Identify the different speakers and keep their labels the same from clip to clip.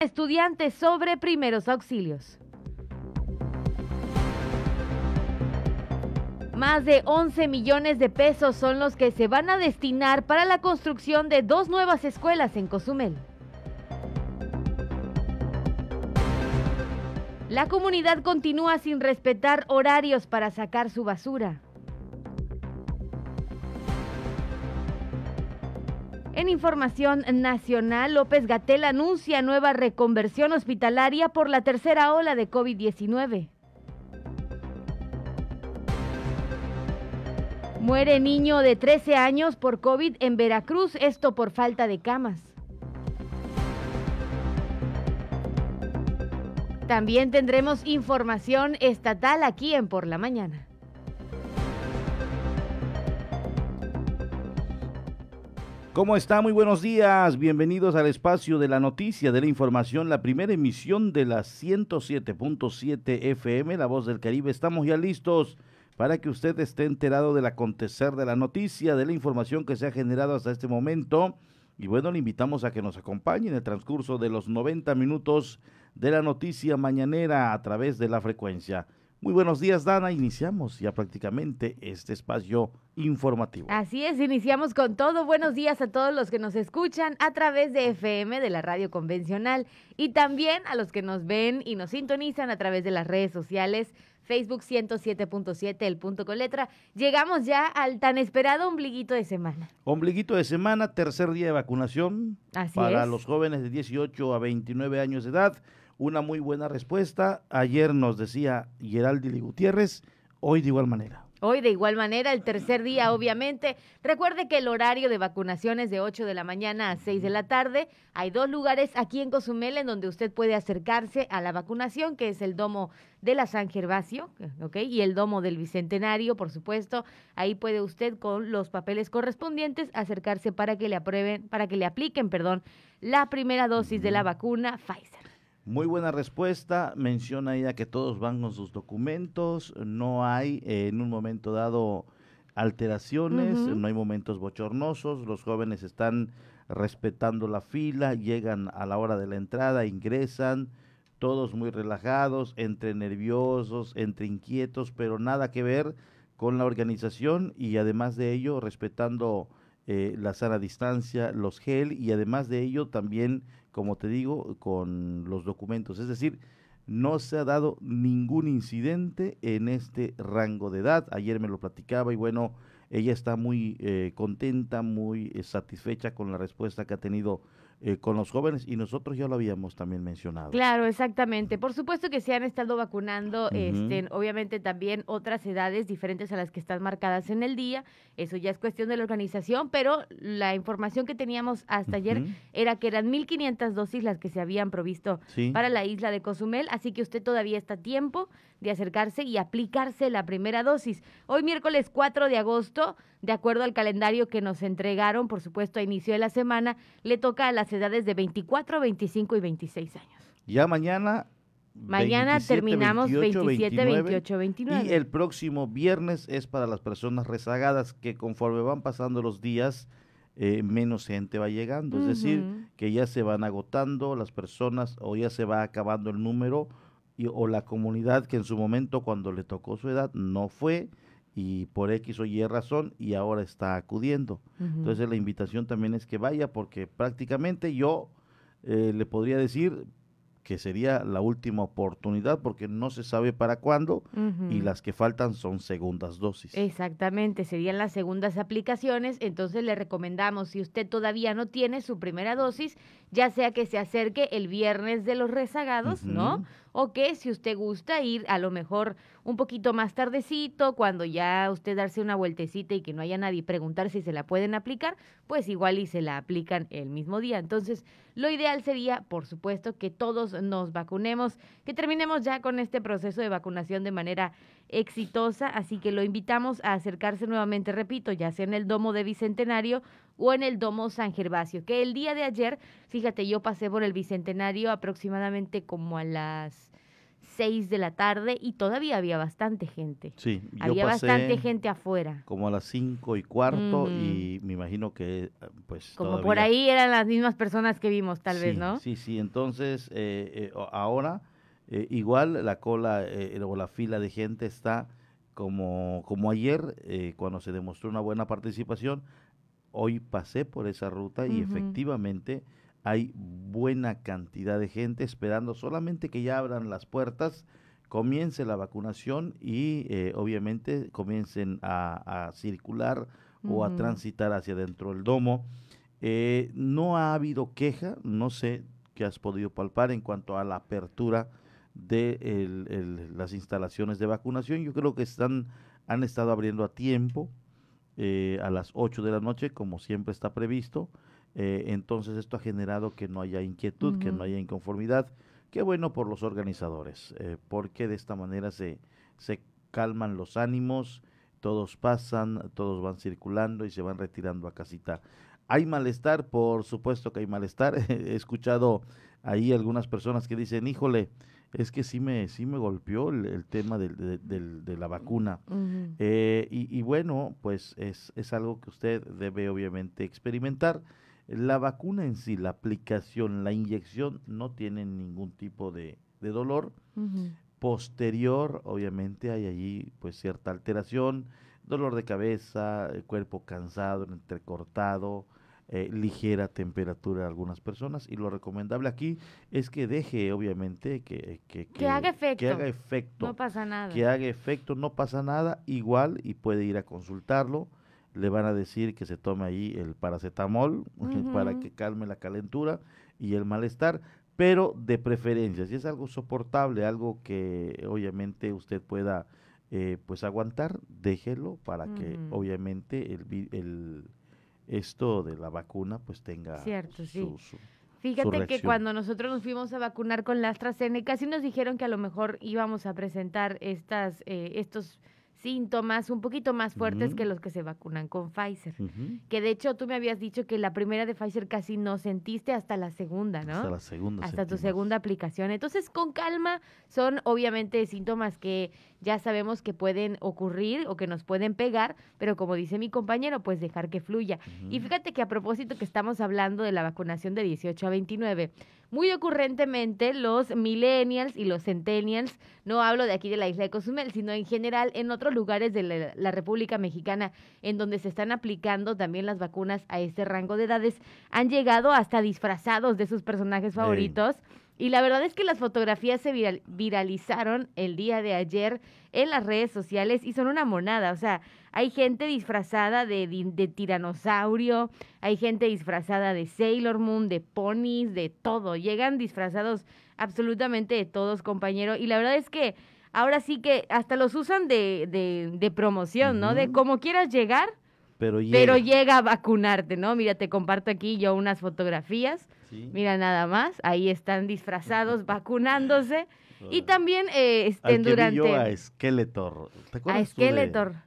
Speaker 1: estudiantes sobre primeros auxilios. Más de 11 millones de pesos son los que se van a destinar para la construcción de dos nuevas escuelas en Cozumel. La comunidad continúa sin respetar horarios para sacar su basura. En información nacional, López Gatel anuncia nueva reconversión hospitalaria por la tercera ola de COVID-19. Muere niño de 13 años por COVID en Veracruz, esto por falta de camas. También tendremos información estatal aquí en Por la Mañana.
Speaker 2: ¿Cómo está? Muy buenos días. Bienvenidos al espacio de la noticia, de la información, la primera emisión de la 107.7 FM, La Voz del Caribe. Estamos ya listos para que usted esté enterado del acontecer de la noticia, de la información que se ha generado hasta este momento. Y bueno, le invitamos a que nos acompañe en el transcurso de los 90 minutos de la noticia mañanera a través de la frecuencia muy buenos días, Dana. Iniciamos ya prácticamente este espacio informativo.
Speaker 1: Así es, iniciamos con todo. Buenos días a todos los que nos escuchan a través de FM, de la radio convencional, y también a los que nos ven y nos sintonizan a través de las redes sociales. Facebook 107.7, el punto con letra. Llegamos ya al tan esperado ombliguito de semana.
Speaker 2: Ombliguito de semana, tercer día de vacunación
Speaker 1: Así
Speaker 2: para
Speaker 1: es.
Speaker 2: los jóvenes de 18 a 29 años de edad una muy buena respuesta. Ayer nos decía Geraldi Gutiérrez, hoy de igual manera.
Speaker 1: Hoy de igual manera, el tercer día, obviamente. Recuerde que el horario de vacunación es de 8 de la mañana a 6 de la tarde. Hay dos lugares aquí en Cozumel en donde usted puede acercarse a la vacunación, que es el domo de la San Gervasio, ¿ok? Y el domo del Bicentenario, por supuesto. Ahí puede usted con los papeles correspondientes acercarse para que le aprueben, para que le apliquen, perdón, la primera dosis de la vacuna Pfizer.
Speaker 2: Muy buena respuesta. Menciona ella que todos van con sus documentos. No hay eh, en un momento dado alteraciones, no hay momentos bochornosos. Los jóvenes están respetando la fila, llegan a la hora de la entrada, ingresan, todos muy relajados, entre nerviosos, entre inquietos, pero nada que ver con la organización y además de ello respetando eh, la sana distancia, los gel y además de ello también, como te digo, con los documentos. Es decir, no se ha dado ningún incidente en este rango de edad. Ayer me lo platicaba y bueno, ella está muy eh, contenta, muy eh, satisfecha con la respuesta que ha tenido eh, con los jóvenes y nosotros ya lo habíamos también mencionado.
Speaker 1: Claro, exactamente. Por supuesto que se han estado vacunando, este, obviamente también otras edades diferentes a las que están marcadas en el día. Eso ya es cuestión de la organización, pero la información que teníamos hasta ayer era que eran 1.500 dosis las que se habían provisto
Speaker 2: Sí.
Speaker 1: para la isla de Cozumel, así que usted todavía está a tiempo de acercarse y aplicarse la primera dosis. Hoy miércoles 4 de agosto, de acuerdo al calendario que nos entregaron, por supuesto a inicio de la semana, le toca a las edades de 24, 25 y 26 años.
Speaker 2: Ya mañana.
Speaker 1: Mañana
Speaker 2: 27,
Speaker 1: terminamos
Speaker 2: 28,
Speaker 1: 27,
Speaker 2: 29,
Speaker 1: 28, 29.
Speaker 2: Y el próximo viernes es para las personas rezagadas que conforme van pasando los días, eh, menos gente va llegando. Es decir, que ya se van agotando las personas o ya se va acabando el número y, o la comunidad que en su momento cuando le tocó su edad no fue y por X o Y razón y ahora está acudiendo. Entonces la invitación también es que vaya porque prácticamente yo eh, le podría decir que sería la última oportunidad porque no se sabe para cuándo y las que faltan son segundas dosis.
Speaker 1: Exactamente, serían las segundas aplicaciones, entonces le recomendamos, si usted todavía no tiene su primera dosis, ya sea que se acerque el viernes de los rezagados, ¿no? O que si usted gusta ir a lo mejor un poquito más tardecito, cuando ya usted darse una vueltecita y que no haya nadie preguntar si se la pueden aplicar, pues igual y se la aplican el mismo día. Entonces, lo ideal sería, por supuesto, que todos nos vacunemos, que terminemos ya con este proceso de vacunación de manera exitosa, así que lo invitamos a acercarse nuevamente, repito, ya sea en el Domo de Bicentenario o en el Domo San Gervasio, que el día de ayer, fíjate, yo pasé por el Bicentenario aproximadamente como a las 6 de la tarde y todavía había bastante gente.
Speaker 2: Sí, yo
Speaker 1: había
Speaker 2: pasé
Speaker 1: bastante gente afuera.
Speaker 2: como a las cinco y cuarto y me imagino que pues
Speaker 1: Como por ahí eran las mismas personas que vimos, tal vez, ¿no?
Speaker 2: Sí, sí, entonces eh, eh, ahora eh, igual la cola eh, o la fila de gente está como, como ayer eh, cuando se demostró una buena participación. Hoy pasé por esa ruta y efectivamente hay buena cantidad de gente esperando solamente que ya abran las puertas, comience la vacunación y eh, obviamente comiencen a, a circular o a transitar hacia dentro del domo. Eh, no ha habido queja, no sé qué has podido palpar en cuanto a la apertura de el- el- las instalaciones de vacunación. Yo creo que están, han estado abriendo a tiempo, eh, a las 8 de la noche, como siempre está previsto. Eh, entonces esto ha generado que no haya inquietud, que no haya inconformidad. Qué bueno por los organizadores, eh, porque de esta manera se, se calman los ánimos, todos pasan, todos van circulando y se van retirando a casita. Hay malestar, por supuesto que hay malestar. He escuchado ahí algunas personas que dicen, híjole, es que sí me, sí me golpeó el, el tema del- de, del- de la vacuna. Eh, y, y bueno, pues es, es algo que usted debe obviamente experimentar. La vacuna en sí, la aplicación, la inyección, no tiene ningún tipo de, de dolor. Posterior, obviamente, hay allí pues cierta alteración, dolor de cabeza, el cuerpo cansado, entrecortado, eh, ligera temperatura de algunas personas. Y lo recomendable aquí es que deje, obviamente, que, que,
Speaker 1: Que haga
Speaker 2: Que
Speaker 1: efecto.
Speaker 2: haga efecto
Speaker 1: No pasa nada.
Speaker 2: que haga efecto, no pasa nada, igual y puede ir a consultarlo. Le van a decir que se tome ahí el paracetamol para que calme la calentura y el malestar, pero de preferencia, si es algo soportable, algo que obviamente usted pueda eh, pues aguantar, déjelo para que obviamente el, vi- el esto de la vacuna pues tenga
Speaker 1: Cierto, sí.
Speaker 2: su- su-
Speaker 1: Fíjate que cuando nosotros nos fuimos a vacunar con la AstraZeneca, sí nos dijeron que a lo mejor íbamos a presentar estas, eh, estos síntomas un poquito más fuertes que los que se vacunan con Pfizer. Que de hecho tú me habías dicho que la primera de Pfizer casi no sentiste hasta la segunda, ¿no?
Speaker 2: Hasta la segunda.
Speaker 1: hasta tu segunda aplicación. Entonces, con calma, son obviamente síntomas que ya sabemos que pueden ocurrir o que nos pueden pegar, pero como dice mi compañero, pues dejar que fluya. Y fíjate que a propósito que estamos hablando de la vacunación de 18 a 29, muy ocurrentemente los millennials y los centennials, no hablo de aquí de la isla de Cozumel, sino en general en otros lugares de la, la República Mexicana en donde se están aplicando también las vacunas a este rango de edades, han llegado hasta disfrazados de sus personajes favoritos. Y la verdad es que las fotografías se viral- viralizaron el día de ayer en las redes sociales y son una monada. O sea, hay gente disfrazada de, di- de tiranosaurio, hay gente disfrazada de Sailor Moon, de ponis, de todo. Llegan disfrazados absolutamente de todos, compañero. Y la verdad es que ahora sí que hasta los usan de, de, de promoción, ¿no? De como quieras llegar,
Speaker 2: Pero llega.
Speaker 1: pero llega a vacunarte, ¿no? Mira, te comparto aquí yo unas fotografías.
Speaker 2: Sí.
Speaker 1: Mira nada más, ahí están disfrazados vacunándose. Y también eh,
Speaker 2: Al
Speaker 1: estén
Speaker 2: vi yo a
Speaker 1: durante
Speaker 2: Skeletor. ¿Te
Speaker 1: a
Speaker 2: acuerdas de-
Speaker 1: Skeletor.
Speaker 2: De,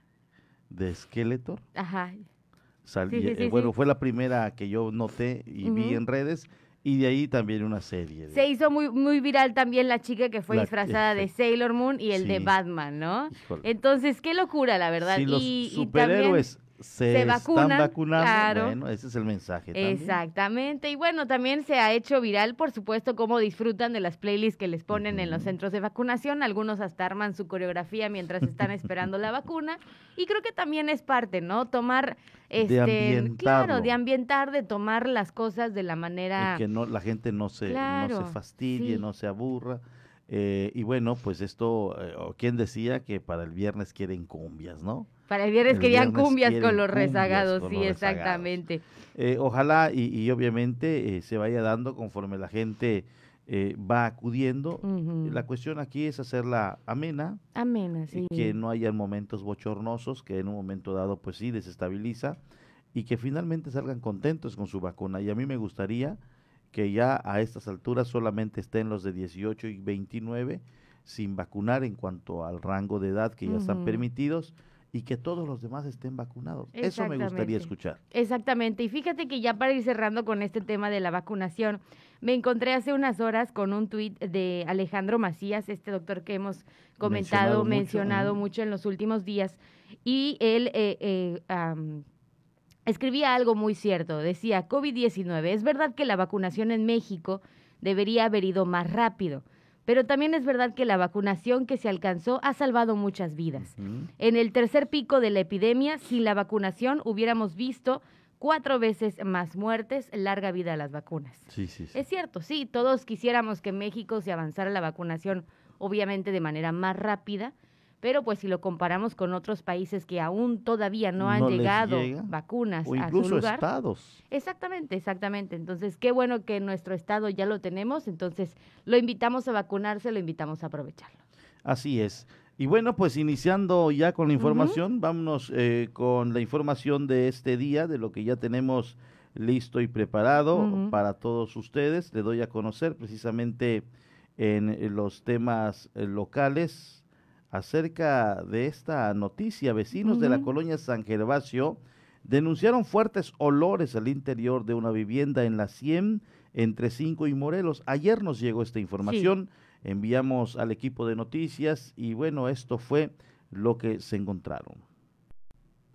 Speaker 2: Skeletor?
Speaker 1: Ajá.
Speaker 2: Sal-
Speaker 1: Sí,
Speaker 2: y,
Speaker 1: sí,
Speaker 2: eh,
Speaker 1: sí,
Speaker 2: bueno, fue la primera que yo noté y vi en redes. Y de ahí también una serie. de-
Speaker 1: Se hizo muy muy viral también la chica que fue
Speaker 2: La-
Speaker 1: disfrazada de. Sailor Moon y el de. Batman, ¿no?
Speaker 2: Híjole.
Speaker 1: Entonces, qué locura, la verdad.
Speaker 2: si los
Speaker 1: y, y también-
Speaker 2: se,
Speaker 1: se
Speaker 2: están
Speaker 1: vacunan,
Speaker 2: vacunando,
Speaker 1: claro.
Speaker 2: bueno, ese es el mensaje también.
Speaker 1: Exactamente. Y bueno, también se ha hecho viral, por supuesto, cómo disfrutan de las playlists que les ponen en los centros de vacunación. Algunos hasta arman su coreografía mientras están esperando la vacuna. Y creo que también es parte, ¿no? Tomar, este, claro, de ambientar, de tomar las cosas de la manera...
Speaker 2: Y que no, la gente no se, no se fastidie,
Speaker 1: sí.
Speaker 2: no se aburra. Eh, y bueno, pues esto, eh, ¿quién decía que para el viernes quieren cumbias, no?
Speaker 1: Para el viernes
Speaker 2: el
Speaker 1: querían
Speaker 2: viernes
Speaker 1: cumbias con los rezagados,
Speaker 2: con
Speaker 1: sí,
Speaker 2: los rezagados.
Speaker 1: exactamente.
Speaker 2: Eh, ojalá y, y obviamente eh, se vaya dando conforme la gente eh, va acudiendo. La cuestión aquí es hacerla amena,
Speaker 1: Amena, sí.
Speaker 2: que no haya momentos bochornosos, que en un momento dado pues sí desestabiliza y que finalmente salgan contentos con su vacuna. Y a mí me gustaría que ya a estas alturas solamente estén los de 18 y 29 sin vacunar en cuanto al rango de edad que ya están permitidos y que todos los demás estén vacunados. Eso me gustaría escuchar.
Speaker 1: Exactamente. Y fíjate que ya para ir cerrando con este tema de la vacunación, me encontré hace unas horas con un tuit de Alejandro Macías, este doctor que hemos comentado, mencionado, mucho, en los últimos días, y él eh, eh, escribía algo muy cierto. Decía, COVID-19, es verdad que la vacunación en México debería haber ido más rápido pero también es verdad que la vacunación que se alcanzó ha salvado muchas vidas. En el tercer pico de la epidemia, sin la vacunación hubiéramos visto cuatro veces más muertes, larga vida a las vacunas.
Speaker 2: Sí, sí,
Speaker 1: Es cierto, sí, todos quisiéramos que en México se avanzara la vacunación, obviamente de manera más rápida, pero pues si lo comparamos con otros países que aún todavía no han llegado vacunas
Speaker 2: o incluso a su lugar, estados.
Speaker 1: Exactamente, exactamente. Entonces, qué bueno que nuestro estado ya lo tenemos, entonces lo invitamos a vacunarse, lo invitamos a aprovecharlo.
Speaker 2: Así es. Y bueno, pues iniciando ya con la información, vámonos eh, con la información de este día, de lo que ya tenemos listo y preparado para todos ustedes. Le doy a conocer precisamente en los temas eh, locales acerca de esta noticia. Vecinos de la colonia San Gervasio denunciaron fuertes olores al interior de una vivienda en la 100 entre 5 y Morelos. Ayer nos llegó esta información, enviamos al equipo de noticias y bueno, esto fue lo que se encontraron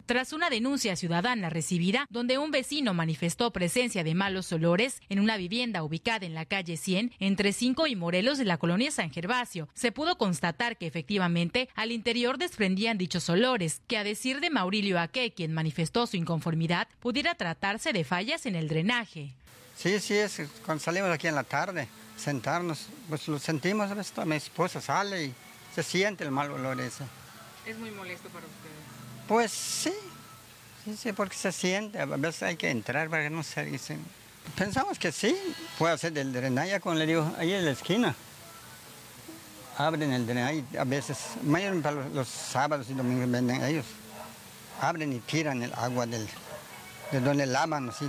Speaker 3: tras una denuncia ciudadana recibida donde un vecino manifestó presencia de malos olores en una vivienda ubicada en la calle 100 entre 5 y Morelos de la colonia San Gervasio. Se pudo constatar que efectivamente al interior desprendían dichos olores, que a decir de Maurilio Aque, quien manifestó su inconformidad, pudiera tratarse de fallas en el drenaje.
Speaker 4: Sí, sí, es cuando salimos aquí en la tarde, sentarnos, pues lo sentimos, mi esposa sale y se siente el mal olor ese.
Speaker 3: ¿Es muy molesto para ustedes?
Speaker 4: Pues sí, sí, sí, porque se siente, a veces hay que entrar para que no se dicen. Pensamos que sí, puede hacer del drenaje, como le digo, ahí en la esquina. Abren el drenaje, a veces, mayormente para los, sábados y domingos venden ellos. Abren y tiran el agua de donde lavan así,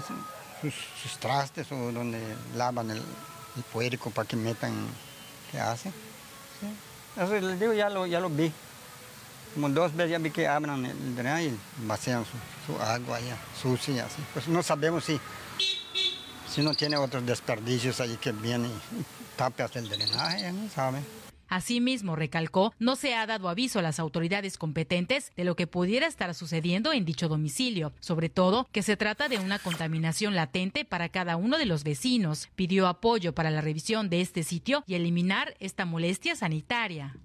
Speaker 4: sus, trastes o donde lavan el, puerco para que metan, ¿qué hacen? Eso les digo, ya lo, ya lo vi. Como dos veces ya vi que abran el drenaje y vacían su, agua allá, sucia, así. Pues no sabemos si, si no tiene otros desperdicios ahí que vienen y tapas el drenaje, no saben.
Speaker 3: Asimismo, recalcó, no se ha dado aviso a las autoridades competentes de lo que pudiera estar sucediendo en dicho domicilio, sobre todo que se trata de una contaminación latente para cada uno de los vecinos. Pidió apoyo para la revisión de este sitio y eliminar esta molestia sanitaria.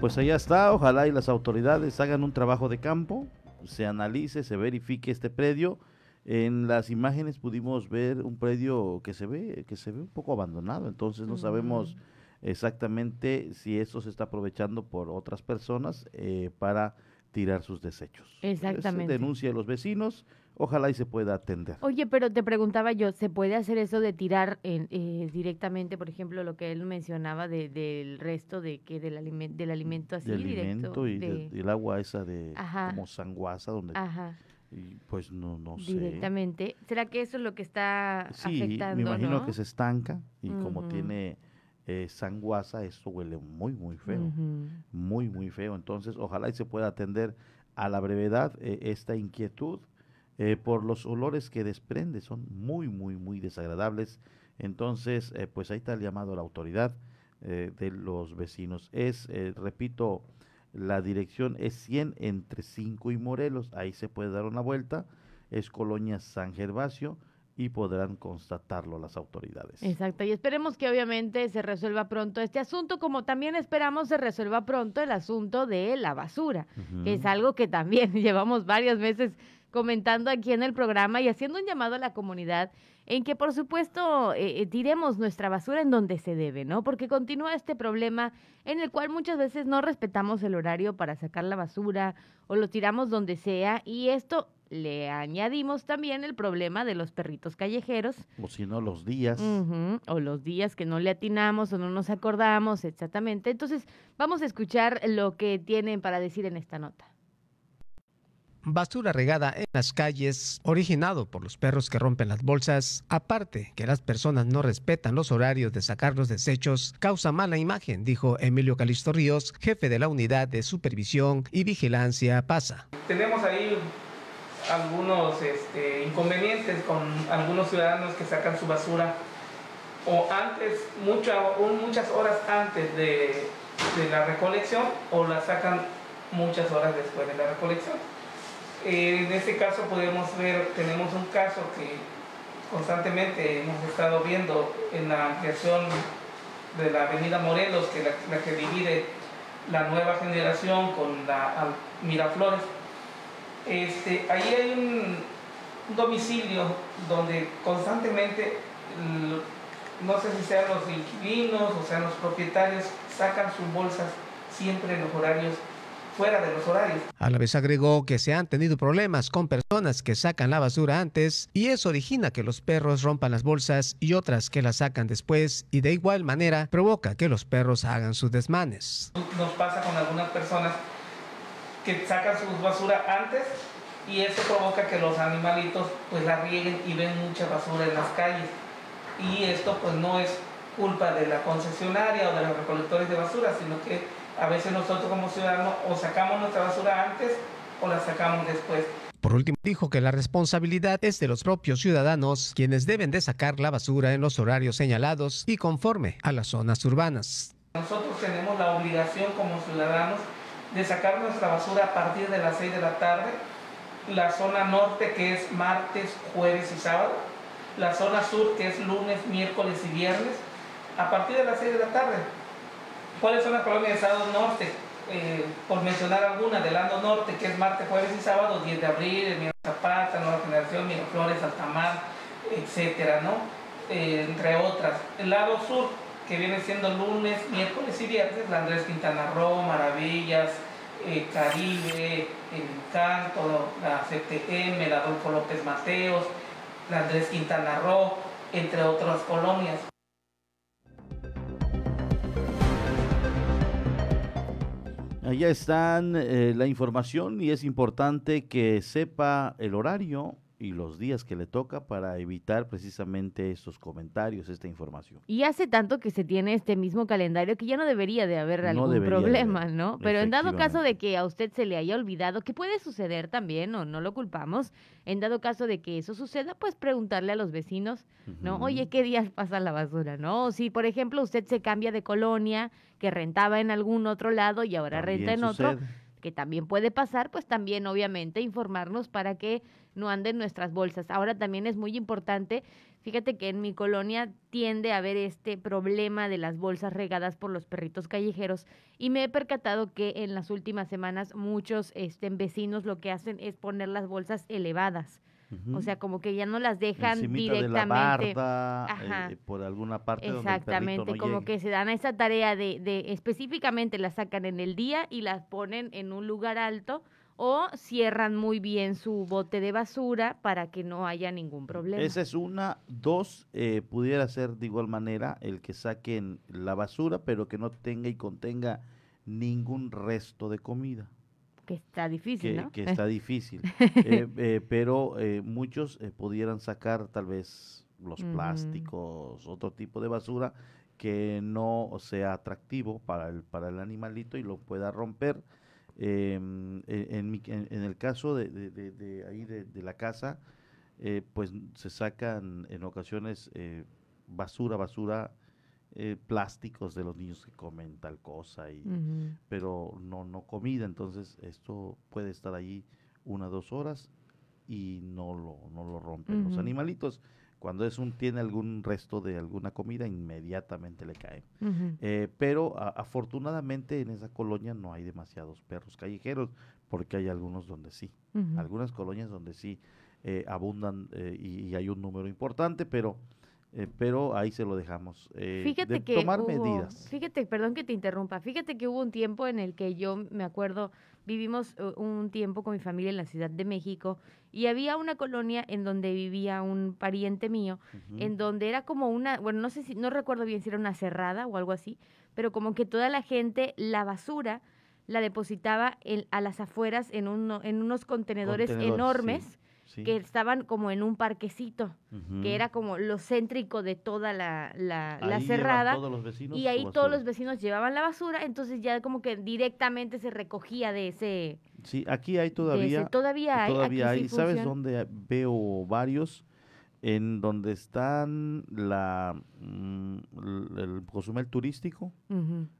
Speaker 2: Pues allá está, ojalá y las autoridades hagan un trabajo de campo, se analice, se verifique este predio. En las imágenes pudimos ver un predio que se ve, que se ve un poco abandonado, entonces no sabemos exactamente si esto se está aprovechando por otras personas eh, para tirar sus desechos.
Speaker 1: Exactamente.
Speaker 2: denuncia de los vecinos, ojalá y se pueda atender.
Speaker 1: Oye, pero te preguntaba yo, ¿se puede hacer eso de tirar en, eh, directamente, por ejemplo, lo que él mencionaba de, del resto de que del, aliment, del alimento así
Speaker 2: del alimento y del agua esa de como sanguaza donde
Speaker 1: Ajá.
Speaker 2: Y pues no, no
Speaker 1: sé. Directamente. ¿Será que eso es lo que está sí, afectando?
Speaker 2: me imagino que se estanca y como tiene eh, sanguaza, esto huele muy, muy feo. Muy, muy feo. Entonces, ojalá y se pueda atender a la brevedad eh, esta inquietud eh, por los olores que desprende, son muy, muy, muy desagradables. Entonces, eh, pues ahí está el llamado a la autoridad eh, de los vecinos. Es, repito, la dirección es 100 entre 5 y Morelos, ahí se puede dar una vuelta, es Colonia San Gervasio y podrán constatarlo las autoridades.
Speaker 1: Exacto, y esperemos que obviamente se resuelva pronto este asunto, como también esperamos se resuelva pronto el asunto de la basura, que es algo que también llevamos varios meses comentando aquí en el programa y haciendo un llamado a la comunidad en que, por supuesto, eh, eh, tiremos nuestra basura en donde se debe, ¿no? Porque continúa este problema en el cual muchas veces no respetamos el horario para sacar la basura o lo tiramos donde sea y esto le añadimos también el problema de los perritos callejeros.
Speaker 2: O si no, los días.
Speaker 1: o los días que no le atinamos o no nos acordamos, exactamente. Entonces, vamos a escuchar lo que tienen para decir en esta nota.
Speaker 5: Basura regada en las calles, originado por los perros que rompen las bolsas, aparte que las personas no respetan los horarios de sacar los desechos, causa mala imagen, dijo Emilio Calisto Ríos, jefe de la unidad de supervisión y vigilancia PASA.
Speaker 6: Tenemos ahí algunos este, inconvenientes con algunos ciudadanos que sacan su basura o antes, muchas horas antes de la recolección o la sacan muchas horas después de la recolección. Eh, en este caso podemos ver, tenemos un caso que constantemente hemos estado viendo en la ampliación de la avenida Morelos, que la, la que divide la nueva generación con la Miraflores. Este, ahí hay un, domicilio donde constantemente, no sé si sean los inquilinos o sean los propietarios, sacan sus bolsas siempre en los horarios fuera de los horarios.
Speaker 5: A la vez agregó que se han tenido problemas con personas que sacan la basura antes y eso origina que los perros rompan las bolsas y otras que las sacan después y de igual manera provoca que los perros hagan sus desmanes.
Speaker 6: Nos pasa con algunas personas que sacan su basura antes y eso provoca que los animalitos pues la rieguen y ven mucha basura en las calles y esto pues no es culpa de la concesionaria o de los recolectores de basura, sino que a veces nosotros como ciudadanos o sacamos nuestra basura antes o la sacamos después.
Speaker 5: Por último, dijo que la responsabilidad es de los propios ciudadanos, quienes deben de sacar la basura en los horarios señalados y conforme a las zonas urbanas.
Speaker 6: Nosotros tenemos la obligación como ciudadanos de sacar nuestra basura a partir de las 6 de la tarde, la zona norte que es martes, jueves y sábado, la zona sur que es lunes, miércoles y viernes, a partir de las 6 de la tarde. ¿Cuáles son las colonias de Estado Norte? Eh, por mencionar algunas, del Lando Norte, que es martes, jueves y sábado, 10 de abril, Mira Zapata, Nueva Generación, Miraflores, Altamar, etcétera, ¿no? Eh, entre otras. El lado sur, que viene siendo lunes, miércoles y viernes, la Andrés Quintana Roo, Maravillas, eh, Caribe, El Encanto, la CTM, el Adolfo López Mateos, la Andrés Quintana Roo, entre otras colonias.
Speaker 2: Allá están eh, la información y es importante que sepa el horario y los días que le toca para evitar precisamente estos comentarios, esta información.
Speaker 1: Y hace tanto que se tiene este mismo calendario que ya no debería de haber algún problema, ¿no? Pero en dado caso de que a usted se le haya olvidado, que puede suceder también, o no lo culpamos, en dado caso de que eso suceda, pues preguntarle a los vecinos, ¿no? Oye, ¿qué días pasa la basura, no? O si, por ejemplo, usted se cambia de colonia, que rentaba en algún otro lado y ahora renta en otro que también puede pasar, pues también obviamente informarnos para que no anden nuestras bolsas. Ahora también es muy importante, fíjate que en mi colonia tiende a haber este problema de las bolsas regadas por los perritos callejeros y me he percatado que en las últimas semanas muchos este, vecinos lo que hacen es poner las bolsas elevadas. O sea, como que ya no las dejan directamente.
Speaker 2: Eh, por alguna parte.
Speaker 1: Exactamente, como que se dan a esa tarea de, de específicamente las sacan en el día y las ponen en un lugar alto o cierran muy bien su bote de basura para que no haya ningún problema.
Speaker 2: Esa es una. Dos, eh, pudiera ser de igual manera el que saquen la basura, pero que no tenga y contenga ningún resto de comida.
Speaker 1: Que está difícil,
Speaker 2: que,
Speaker 1: ¿no?
Speaker 2: Que está difícil. Eh, eh, pero eh, muchos pudieran sacar tal vez los plásticos, otro tipo de basura que no sea atractivo para el, para el animalito y lo pueda romper. Em, en, en, el caso de, de, de, ahí de, la casa, pues se sacan en ocasiones basura, basura eh, plásticos de los niños que comen tal cosa, y, pero no, no comida. Entonces esto puede estar allí una dos horas y no lo, no lo rompen. Los animalitos, cuando es un, tiene algún resto de alguna comida, inmediatamente le cae. Eh, pero afortunadamente en esa colonia no hay demasiados perros callejeros, porque hay algunos donde sí. Algunas colonias donde sí eh, abundan y, hay un número importante, pero eh, pero ahí se lo dejamos. Eh,
Speaker 1: fíjate que tomar medidas. Fíjate, perdón que te interrumpa, fíjate que hubo un tiempo en el que yo me acuerdo, vivimos eh, un tiempo con mi familia en la Ciudad de México y había una colonia en donde vivía un pariente mío, en donde era como una, bueno, no sé si, no recuerdo bien si era una cerrada o algo así, pero como que toda la gente, la basura, la depositaba en, a las afueras en, uno, en unos contenedores,
Speaker 2: Contenedores,
Speaker 1: enormes
Speaker 2: Sí.
Speaker 1: Que estaban como en un parquecito, que era como lo céntrico de toda la, la, cerrada.
Speaker 2: todos los vecinos
Speaker 1: Y ahí todos los vecinos llevaban la basura, entonces ya como que directamente se recogía de ese...
Speaker 2: Sí, aquí hay todavía.
Speaker 1: ese- todavía hay.
Speaker 2: Todavía hay.
Speaker 1: sí
Speaker 2: ¿Sabes dónde veo varios? En donde están la mm, el, el Cozumel turístico.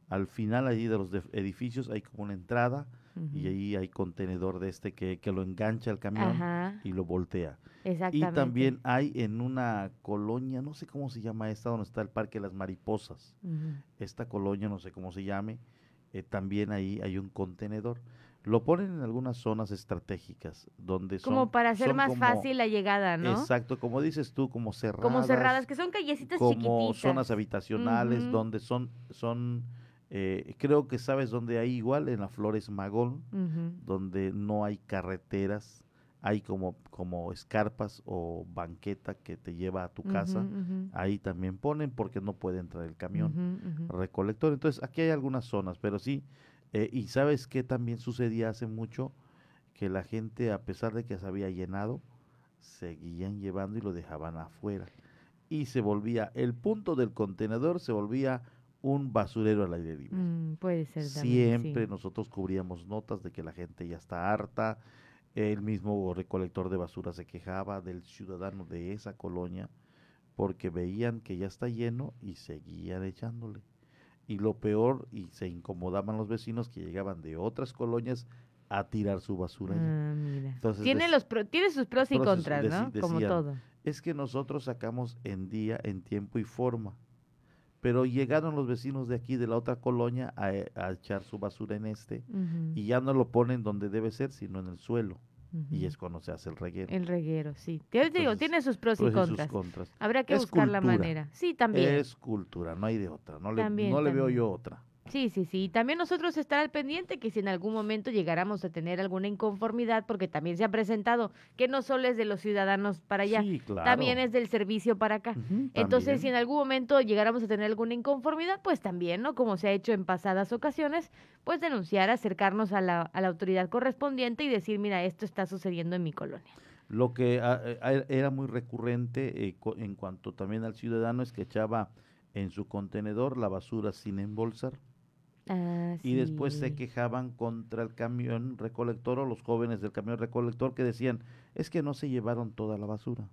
Speaker 2: Al final allí de los edificios hay como una entrada y ahí hay contenedor de este que, que lo engancha al camión
Speaker 1: Ajá,
Speaker 2: y lo voltea. Y
Speaker 1: exactamente.
Speaker 2: también hay en una colonia, no sé cómo se llama esta, donde está el Parque de las Mariposas. Esta colonia, no sé cómo se llame, eh, también ahí hay un contenedor. Lo ponen en algunas zonas estratégicas donde son
Speaker 1: Como para hacer
Speaker 2: son
Speaker 1: más
Speaker 2: como-
Speaker 1: fácil la llegada, ¿no?
Speaker 2: Exacto, como dices tú, como cerradas.
Speaker 1: Como cerradas, que son callecitas
Speaker 2: como
Speaker 1: chiquititas.
Speaker 2: zonas habitacionales donde son son eh, creo que sabes dónde hay igual en la Flores Magón donde no hay carreteras hay como como escarpas o banqueta que te lleva a tu casa. ahí también ponen porque no puede entrar el camión recolector. Entonces aquí hay algunas zonas pero sí eh, y sabes que también sucedía hace mucho que la gente a pesar de que se había llenado seguían llevando y lo dejaban afuera. Y se volvía el punto del contenedor se volvía un basurero al aire libre
Speaker 1: Mm, puede ser también,
Speaker 2: siempre
Speaker 1: sí.
Speaker 2: nosotros cubríamos notas de que la gente ya está harta el mismo recolector de basura se quejaba del ciudadano de esa colonia porque veían que ya está lleno y seguían echándole y lo peor y se incomodaban los vecinos que llegaban de otras colonias a tirar su basura.
Speaker 1: Ah, mira.
Speaker 2: Entonces,
Speaker 1: tiene, los pro- tiene sus pros y contras, ¿no? Como todo.
Speaker 2: es que nosotros sacamos en día, en tiempo y forma. Pero llegaron los vecinos de aquí, de la otra colonia, a, e- a echar su basura en este y ya no lo ponen donde debe ser, sino en el suelo. Y es cuando se hace el reguero.
Speaker 1: El reguero, sí. Te digo, tiene sus pros y
Speaker 2: Pros y sus
Speaker 1: contras.
Speaker 2: contras.
Speaker 1: Habrá que
Speaker 2: Es
Speaker 1: buscar la manera. Sí, también.
Speaker 2: Es cultura, no hay de otra. No le,
Speaker 1: También,
Speaker 2: no le veo yo otra.
Speaker 1: Sí, sí, sí. Y También nosotros estar al pendiente que si en algún momento llegáramos a tener alguna inconformidad, porque también se ha presentado que no solo es de los ciudadanos para allá,
Speaker 2: Sí, claro.
Speaker 1: también es del servicio para acá. Entonces, si en algún momento llegáramos a tener alguna inconformidad, pues también, ¿no? Como se ha hecho en pasadas ocasiones, pues denunciar, acercarnos a la, a la autoridad correspondiente y decir, mira, esto está sucediendo en mi colonia.
Speaker 2: Lo que ah, eh, ah, era muy recurrente eh, co- en cuanto también al ciudadano es que echaba en su contenedor la basura sin embolsar
Speaker 1: Ah,
Speaker 2: y después se quejaban contra el camión recolector o los jóvenes del camión recolector que decían, es que no se llevaron toda la basura.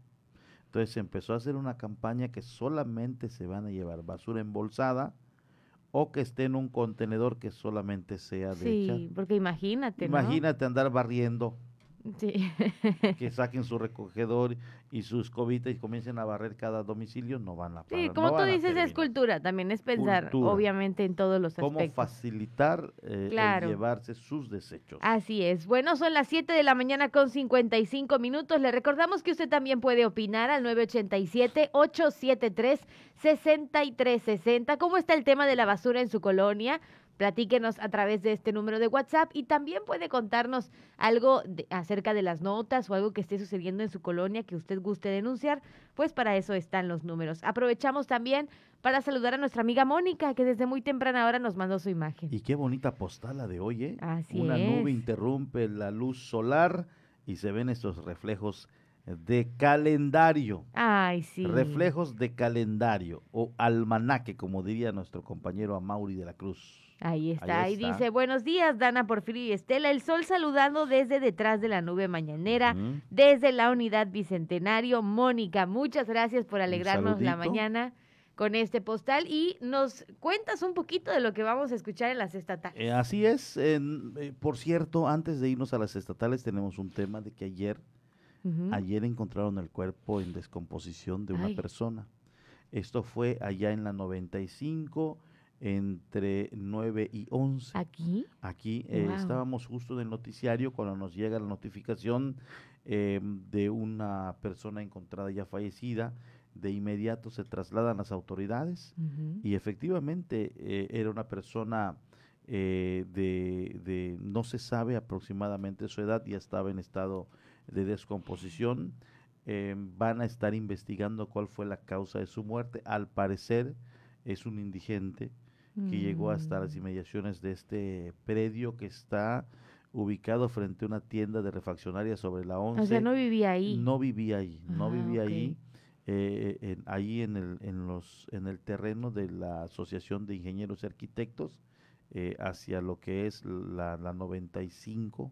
Speaker 2: Entonces se empezó a hacer una campaña que solamente se van a llevar basura embolsada o que esté en un contenedor que solamente sea de echar.
Speaker 1: Sí, porque imagínate, ¿no?
Speaker 2: Imagínate andar barriendo,
Speaker 1: Sí.
Speaker 2: que saquen su recogedor y su escobita y comiencen a barrer cada domicilio, no van a
Speaker 1: Sí,
Speaker 2: parar,
Speaker 1: como
Speaker 2: no
Speaker 1: tú dices, es cultura, también es pensar,
Speaker 2: Cultura.
Speaker 1: obviamente, en todos los
Speaker 2: Cómo
Speaker 1: aspectos.
Speaker 2: facilitar eh, el
Speaker 1: Claro.
Speaker 2: llevarse sus desechos.
Speaker 1: Así es. Bueno, son las 7 de la mañana con 55 minutos. Le recordamos que usted también puede opinar al 987-873-6360. ¿Cómo está el tema de la basura en su colonia? Platíquenos a través de este número de WhatsApp y también puede contarnos algo de- acerca de las notas o algo que esté sucediendo en su colonia que usted guste denunciar. Pues para eso están los números. Aprovechamos también para saludar a nuestra amiga Mónica, que desde muy temprana hora nos mandó su imagen.
Speaker 2: Y qué bonita postal la de hoy, ¿eh?
Speaker 1: Así
Speaker 2: Una nube interrumpe la luz solar y se ven estos reflejos de calendario.
Speaker 1: Ay, sí.
Speaker 2: Reflejos de calendario o almanaque, como diría nuestro compañero Amauri de la Cruz.
Speaker 1: Ahí está,
Speaker 2: Ahí está.
Speaker 1: dice, buenos días, Dana, Porfirio y Estela. El sol saludando desde detrás de la nube mañanera, desde la unidad Bicentenario. Mónica, muchas gracias por alegrarnos la mañana con este postal y nos cuentas un poquito de lo que vamos a escuchar en las estatales.
Speaker 2: Eh, así es. eh, por cierto, antes de irnos a las estatales, tenemos un tema de que ayer, Ayer encontraron el cuerpo en descomposición de una
Speaker 1: Ay.
Speaker 2: persona. Esto fue allá en la 95, entre 9 y 11.
Speaker 1: ¿Aquí?
Speaker 2: Aquí eh, estábamos justo en el noticiario cuando nos llega la notificación eh, de una persona encontrada ya fallecida. De inmediato se trasladan las autoridades y efectivamente eh, era una persona de, de- no se sabe aproximadamente su edad, ya estaba en estado de descomposición. Eh, van a estar investigando cuál fue la causa de su muerte. Al parecer es un indigente que llegó hasta las
Speaker 1: Mm.
Speaker 2: inmediaciones de este predio que está ubicado frente a una tienda de refaccionaria sobre la 11.
Speaker 1: O sea, no vivía ahí.
Speaker 2: No vivía ahí, no
Speaker 1: Ah,
Speaker 2: vivía ahí, eh, en- ahí en el, en, los, en el terreno de la Asociación de Ingenieros y Arquitectos, eh, hacia lo que es la, la 95,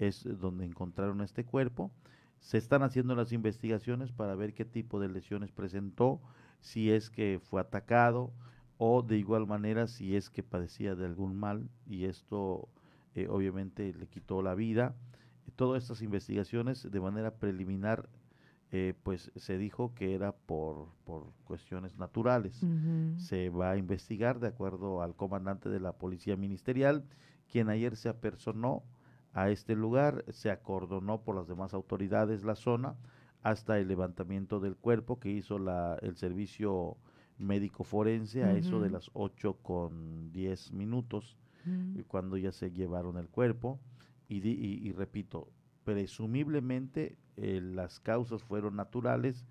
Speaker 2: es donde encontraron este cuerpo. Se están haciendo las investigaciones para ver qué tipo de lesiones presentó, si es que fue atacado o de igual manera si es que padecía de algún mal y esto eh, obviamente le quitó la vida. Todas estas investigaciones de manera preliminar eh, pues se dijo que era por, por cuestiones naturales. Se va a investigar de acuerdo al comandante de la Policía Ministerial, quien ayer se apersonó a este lugar, se acordonó por las demás autoridades la zona hasta el levantamiento del cuerpo que hizo la, el servicio médico forense a eso de las 8 con 10 minutos
Speaker 1: Mm.
Speaker 2: cuando ya se llevaron el cuerpo y, di- y- y repito, presumiblemente eh, las causas fueron naturales,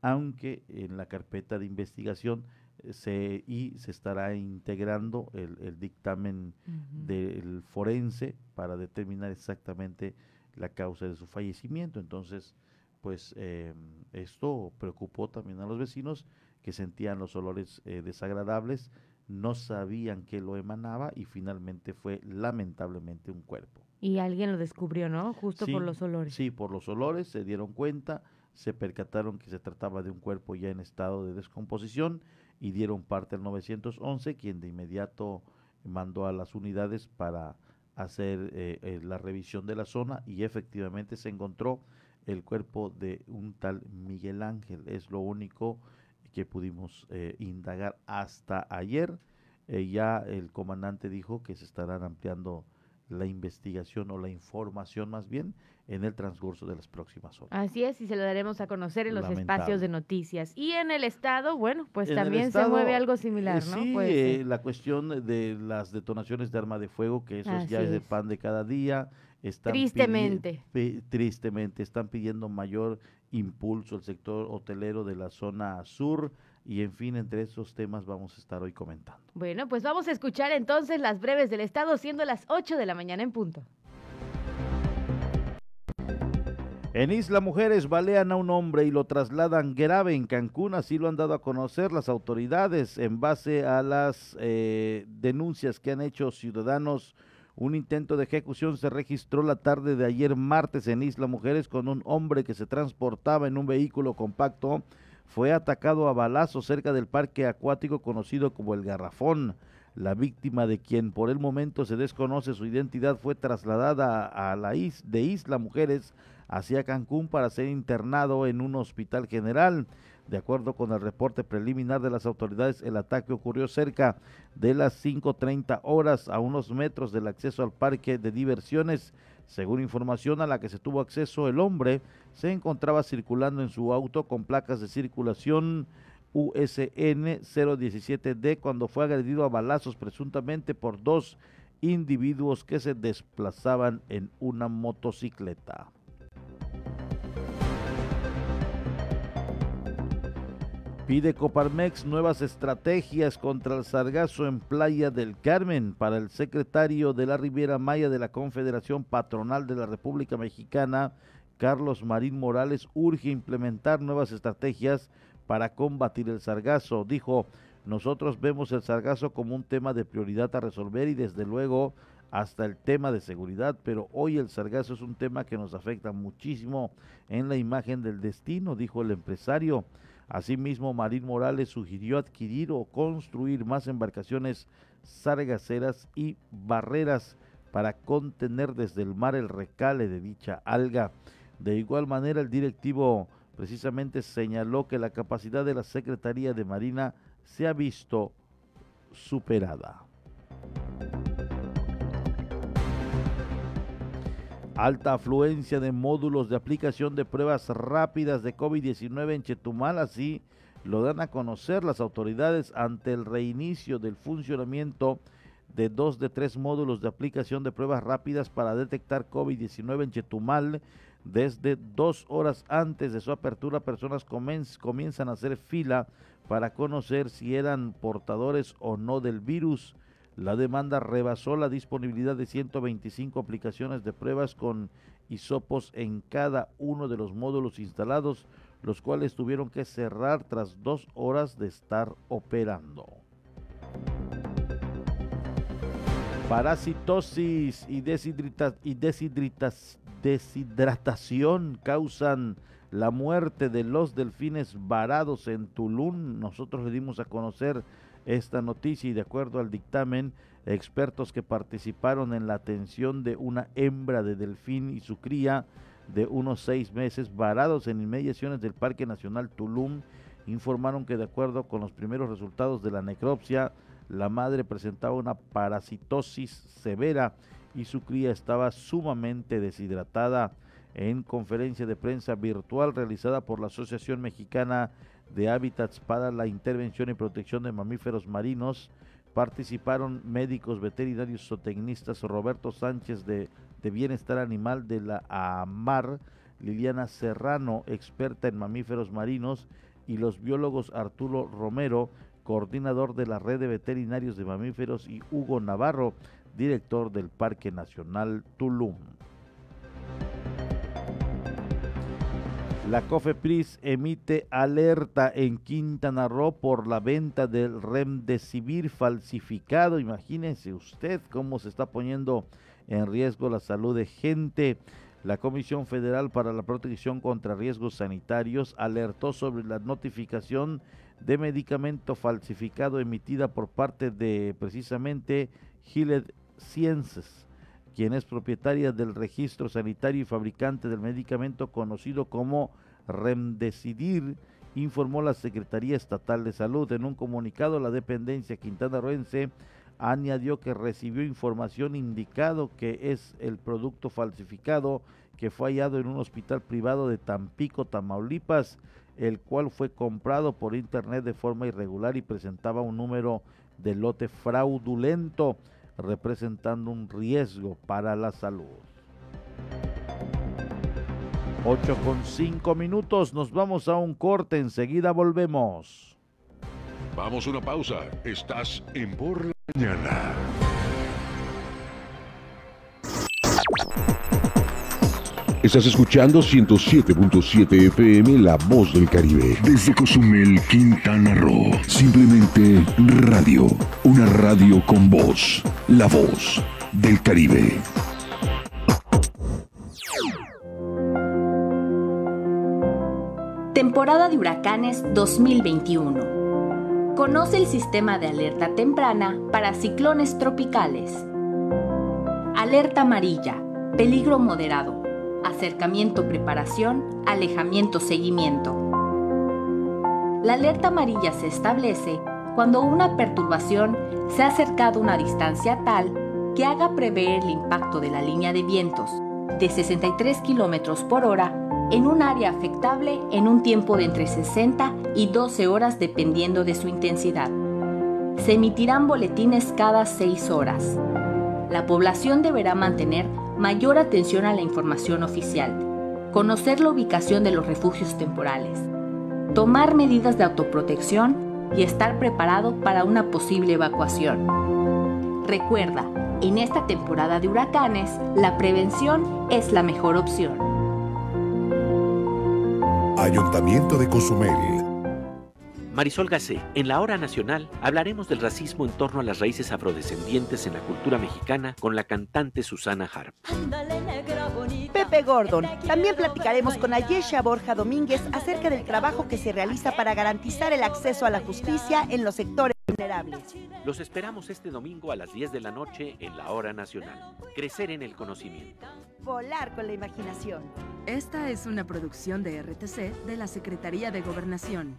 Speaker 2: aunque en la carpeta de investigación se, y se estará integrando el, el dictamen del forense para determinar exactamente la causa de su fallecimiento. Entonces, pues eh, esto preocupó también a los vecinos que sentían los olores eh, desagradables, no sabían que lo emanaba y finalmente fue lamentablemente un cuerpo.
Speaker 1: Y alguien lo descubrió, ¿no? Justo por
Speaker 2: Sí,
Speaker 1: los olores.
Speaker 2: Sí, por los olores se dieron cuenta, se percataron que se trataba de un cuerpo ya en estado de descomposición y dieron parte al 911, quien de inmediato mandó a las unidades para hacer eh, eh, la revisión de la zona y efectivamente se encontró el cuerpo de un tal Miguel Ángel. Es lo único que pudimos eh, indagar hasta ayer. Ya el comandante dijo que se estarán ampliando la investigación o la información más bien en el transcurso de las próximas horas.
Speaker 1: Así es, y se lo daremos a conocer en los
Speaker 2: Lamentable.
Speaker 1: espacios de noticias. Y en el estado, bueno, pues
Speaker 2: En el
Speaker 1: también
Speaker 2: estado,
Speaker 1: se mueve algo similar,
Speaker 2: Eh,
Speaker 1: ¿no?
Speaker 2: Sí,
Speaker 1: Pues,
Speaker 2: eh,
Speaker 1: eh,
Speaker 2: la cuestión de las detonaciones de arma de fuego, que eso es- ya es de pan de cada día. Están
Speaker 1: Tristemente.
Speaker 2: tristemente, están pidiendo mayor impulso al sector hotelero de la zona sur y en fin, entre esos temas vamos a estar hoy comentando.
Speaker 1: Bueno, pues vamos a escuchar entonces las breves del estado, siendo las 8 de la mañana en punto.
Speaker 2: En Isla Mujeres balean a un hombre y lo trasladan grave en Cancún, así lo han dado a conocer las autoridades en base a las eh, denuncias que han hecho ciudadanos. Un intento de ejecución se registró la tarde de ayer martes en Isla Mujeres con un hombre que se transportaba en un vehículo compacto. Fue atacado a balazos cerca del parque acuático conocido como el Garrafón. La víctima de quien por el momento se desconoce su identidad fue trasladada a la is de Isla Mujeres hacia Cancún para ser internado en un hospital general. De acuerdo con el reporte preliminar de las autoridades, el ataque ocurrió cerca de las 5.30 horas a unos metros del acceso al parque de diversiones. Según información a la que se tuvo acceso, el hombre se encontraba circulando en su auto con placas de circulación USN 017D cuando fue agredido a balazos presuntamente por dos individuos que se desplazaban en una motocicleta. Pide Coparmex nuevas estrategias contra el sargazo en Playa del Carmen. Para el secretario de la Riviera Maya de la Confederación Patronal de la República Mexicana, Carlos Marín Morales, urge implementar nuevas estrategias para combatir el sargazo. Dijo, nosotros vemos el sargazo como un tema de prioridad a resolver y desde luego hasta el tema de seguridad, pero hoy el sargazo es un tema que nos afecta muchísimo en la imagen del destino, dijo el empresario. Asimismo, Marín Morales sugirió adquirir o construir más embarcaciones sargaceras y barreras para contener desde el mar el recale de dicha alga. De igual manera, el directivo precisamente señaló que la capacidad de la Secretaría de Marina se ha visto superada. Alta afluencia de módulos de aplicación de pruebas rápidas de COVID-19 en Chetumal, así lo dan a conocer las autoridades ante el reinicio del funcionamiento de dos de tres módulos de aplicación de pruebas rápidas para detectar COVID-19 en Chetumal. Desde dos horas antes de su apertura, personas comienzan a hacer fila para conocer si eran portadores o no del virus. La demanda rebasó la disponibilidad de 125 aplicaciones de pruebas con hisopos en cada uno de los módulos instalados, los cuales tuvieron que cerrar tras dos horas de estar operando. Parasitosis y, y deshidratación causan la muerte de los delfines varados en Tulum. Nosotros le dimos a conocer esta noticia y de acuerdo al dictamen, expertos que participaron en la atención de una hembra de delfín y su cría de unos seis meses varados en inmediaciones del Parque Nacional Tulum informaron que de acuerdo con los primeros resultados de la necropsia, la madre presentaba una parasitosis severa y su cría estaba sumamente deshidratada. En conferencia de prensa virtual realizada por la Asociación Mexicana de Hábitats para la Intervención y Protección de Mamíferos Marinos, participaron médicos veterinarios zootecnistas Roberto Sánchez de, de Bienestar Animal de la AMAR, Liliana Serrano, experta en mamíferos marinos, y los biólogos Arturo Romero, coordinador de la red de veterinarios de mamíferos, y Hugo Navarro, director del Parque Nacional Tulum. La COFEPRIS emite alerta en Quintana Roo por la venta del Remdesivir falsificado. Imagínense usted cómo se está poniendo en riesgo la salud de gente. La Comisión Federal para la Protección contra Riesgos Sanitarios alertó sobre la notificación de medicamento falsificado emitida por parte de precisamente Gilead Sciences, quien es propietaria del registro sanitario y fabricante del medicamento conocido como Remdesivir, informó la Secretaría Estatal de Salud. En un comunicado, la dependencia quintanarroense añadió que recibió información indicado que es el producto falsificado que fue hallado en un hospital privado de Tampico, Tamaulipas, el cual fue comprado por internet de forma irregular y presentaba un número de lote fraudulento, representando un riesgo para la salud. 8 con 5 minutos, nos vamos a un corte, enseguida volvemos.
Speaker 7: Vamos a una pausa, estás en Por la Mañana. Estás escuchando 107.7 FM La Voz del Caribe. Desde Cozumel, Quintana Roo. Simplemente radio. Una radio con voz. La Voz del Caribe.
Speaker 8: Temporada de huracanes 2021. Conoce el sistema de alerta temprana para ciclones tropicales. Alerta amarilla. Peligro moderado acercamiento, preparación, alejamiento, seguimiento. La alerta amarilla se establece cuando una perturbación se ha acercado a una distancia tal que haga prever el impacto de la línea de vientos de 63 km por hora en un área afectable en un tiempo de entre 60 y 12 horas dependiendo de su intensidad. Se emitirán boletines cada 6 horas. La población deberá mantener mayor atención a la información oficial, conocer la ubicación de los refugios temporales, tomar medidas de autoprotección y estar preparado para una posible evacuación. Recuerda, en esta temporada de huracanes, la prevención es la mejor opción.
Speaker 7: Ayuntamiento de Cozumel
Speaker 9: Marisol Gacé, en la hora nacional hablaremos del racismo en torno a las raíces afrodescendientes en la cultura mexicana con la cantante Susana Harp.
Speaker 10: Pepe Gordon. También platicaremos con Ayesha Borja Domínguez acerca del trabajo que se realiza para garantizar el acceso a la justicia en los sectores vulnerables.
Speaker 9: Los esperamos este domingo a las 10 de la noche en la hora nacional. Crecer en el conocimiento.
Speaker 10: Volar con la imaginación.
Speaker 11: Esta es una producción de RTC de la Secretaría de Gobernación.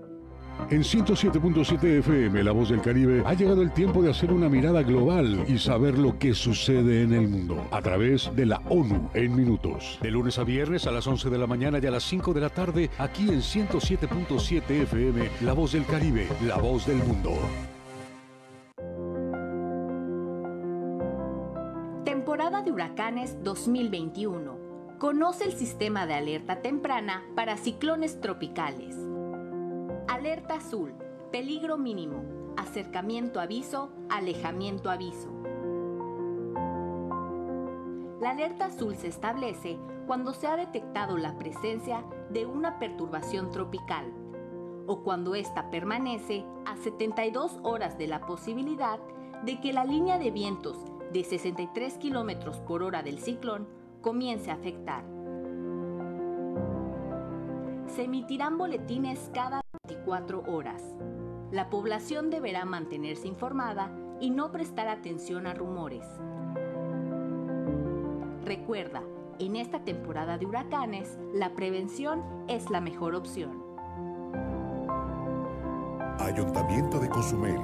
Speaker 7: En 107.7 FM, La Voz del Caribe, ha llegado el tiempo de hacer una mirada global y saber lo que sucede en el mundo a través de la ONU en minutos. De lunes a viernes a las 11 de la mañana y a las 5 de la tarde, aquí en 107.7 FM, La Voz del Caribe, La Voz del Mundo.
Speaker 8: Temporada de huracanes 2021. Conoce el sistema de alerta temprana para ciclones tropicales. Alerta azul, peligro mínimo, acercamiento aviso, alejamiento aviso. La alerta azul se establece cuando se ha detectado la presencia de una perturbación tropical o cuando ésta permanece a 72 horas de la posibilidad de que la línea de vientos de 63 km por hora del ciclón comience a afectar. Se emitirán boletines cada 24 horas. La población deberá mantenerse informada y no prestar atención a rumores. Recuerda, en esta temporada de huracanes, la prevención es la mejor opción.
Speaker 7: Ayuntamiento de Cozumel.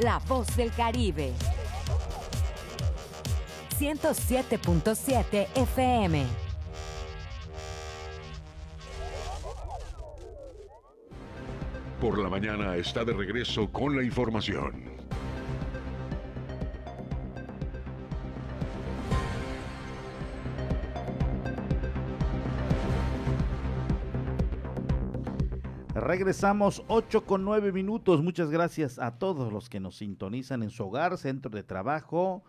Speaker 12: La voz del Caribe. 107.7 FM.
Speaker 7: Por la mañana está de regreso con la información.
Speaker 2: Regresamos 8 con 9 minutos. Muchas gracias a todos los que nos sintonizan en su hogar, centro de trabajo,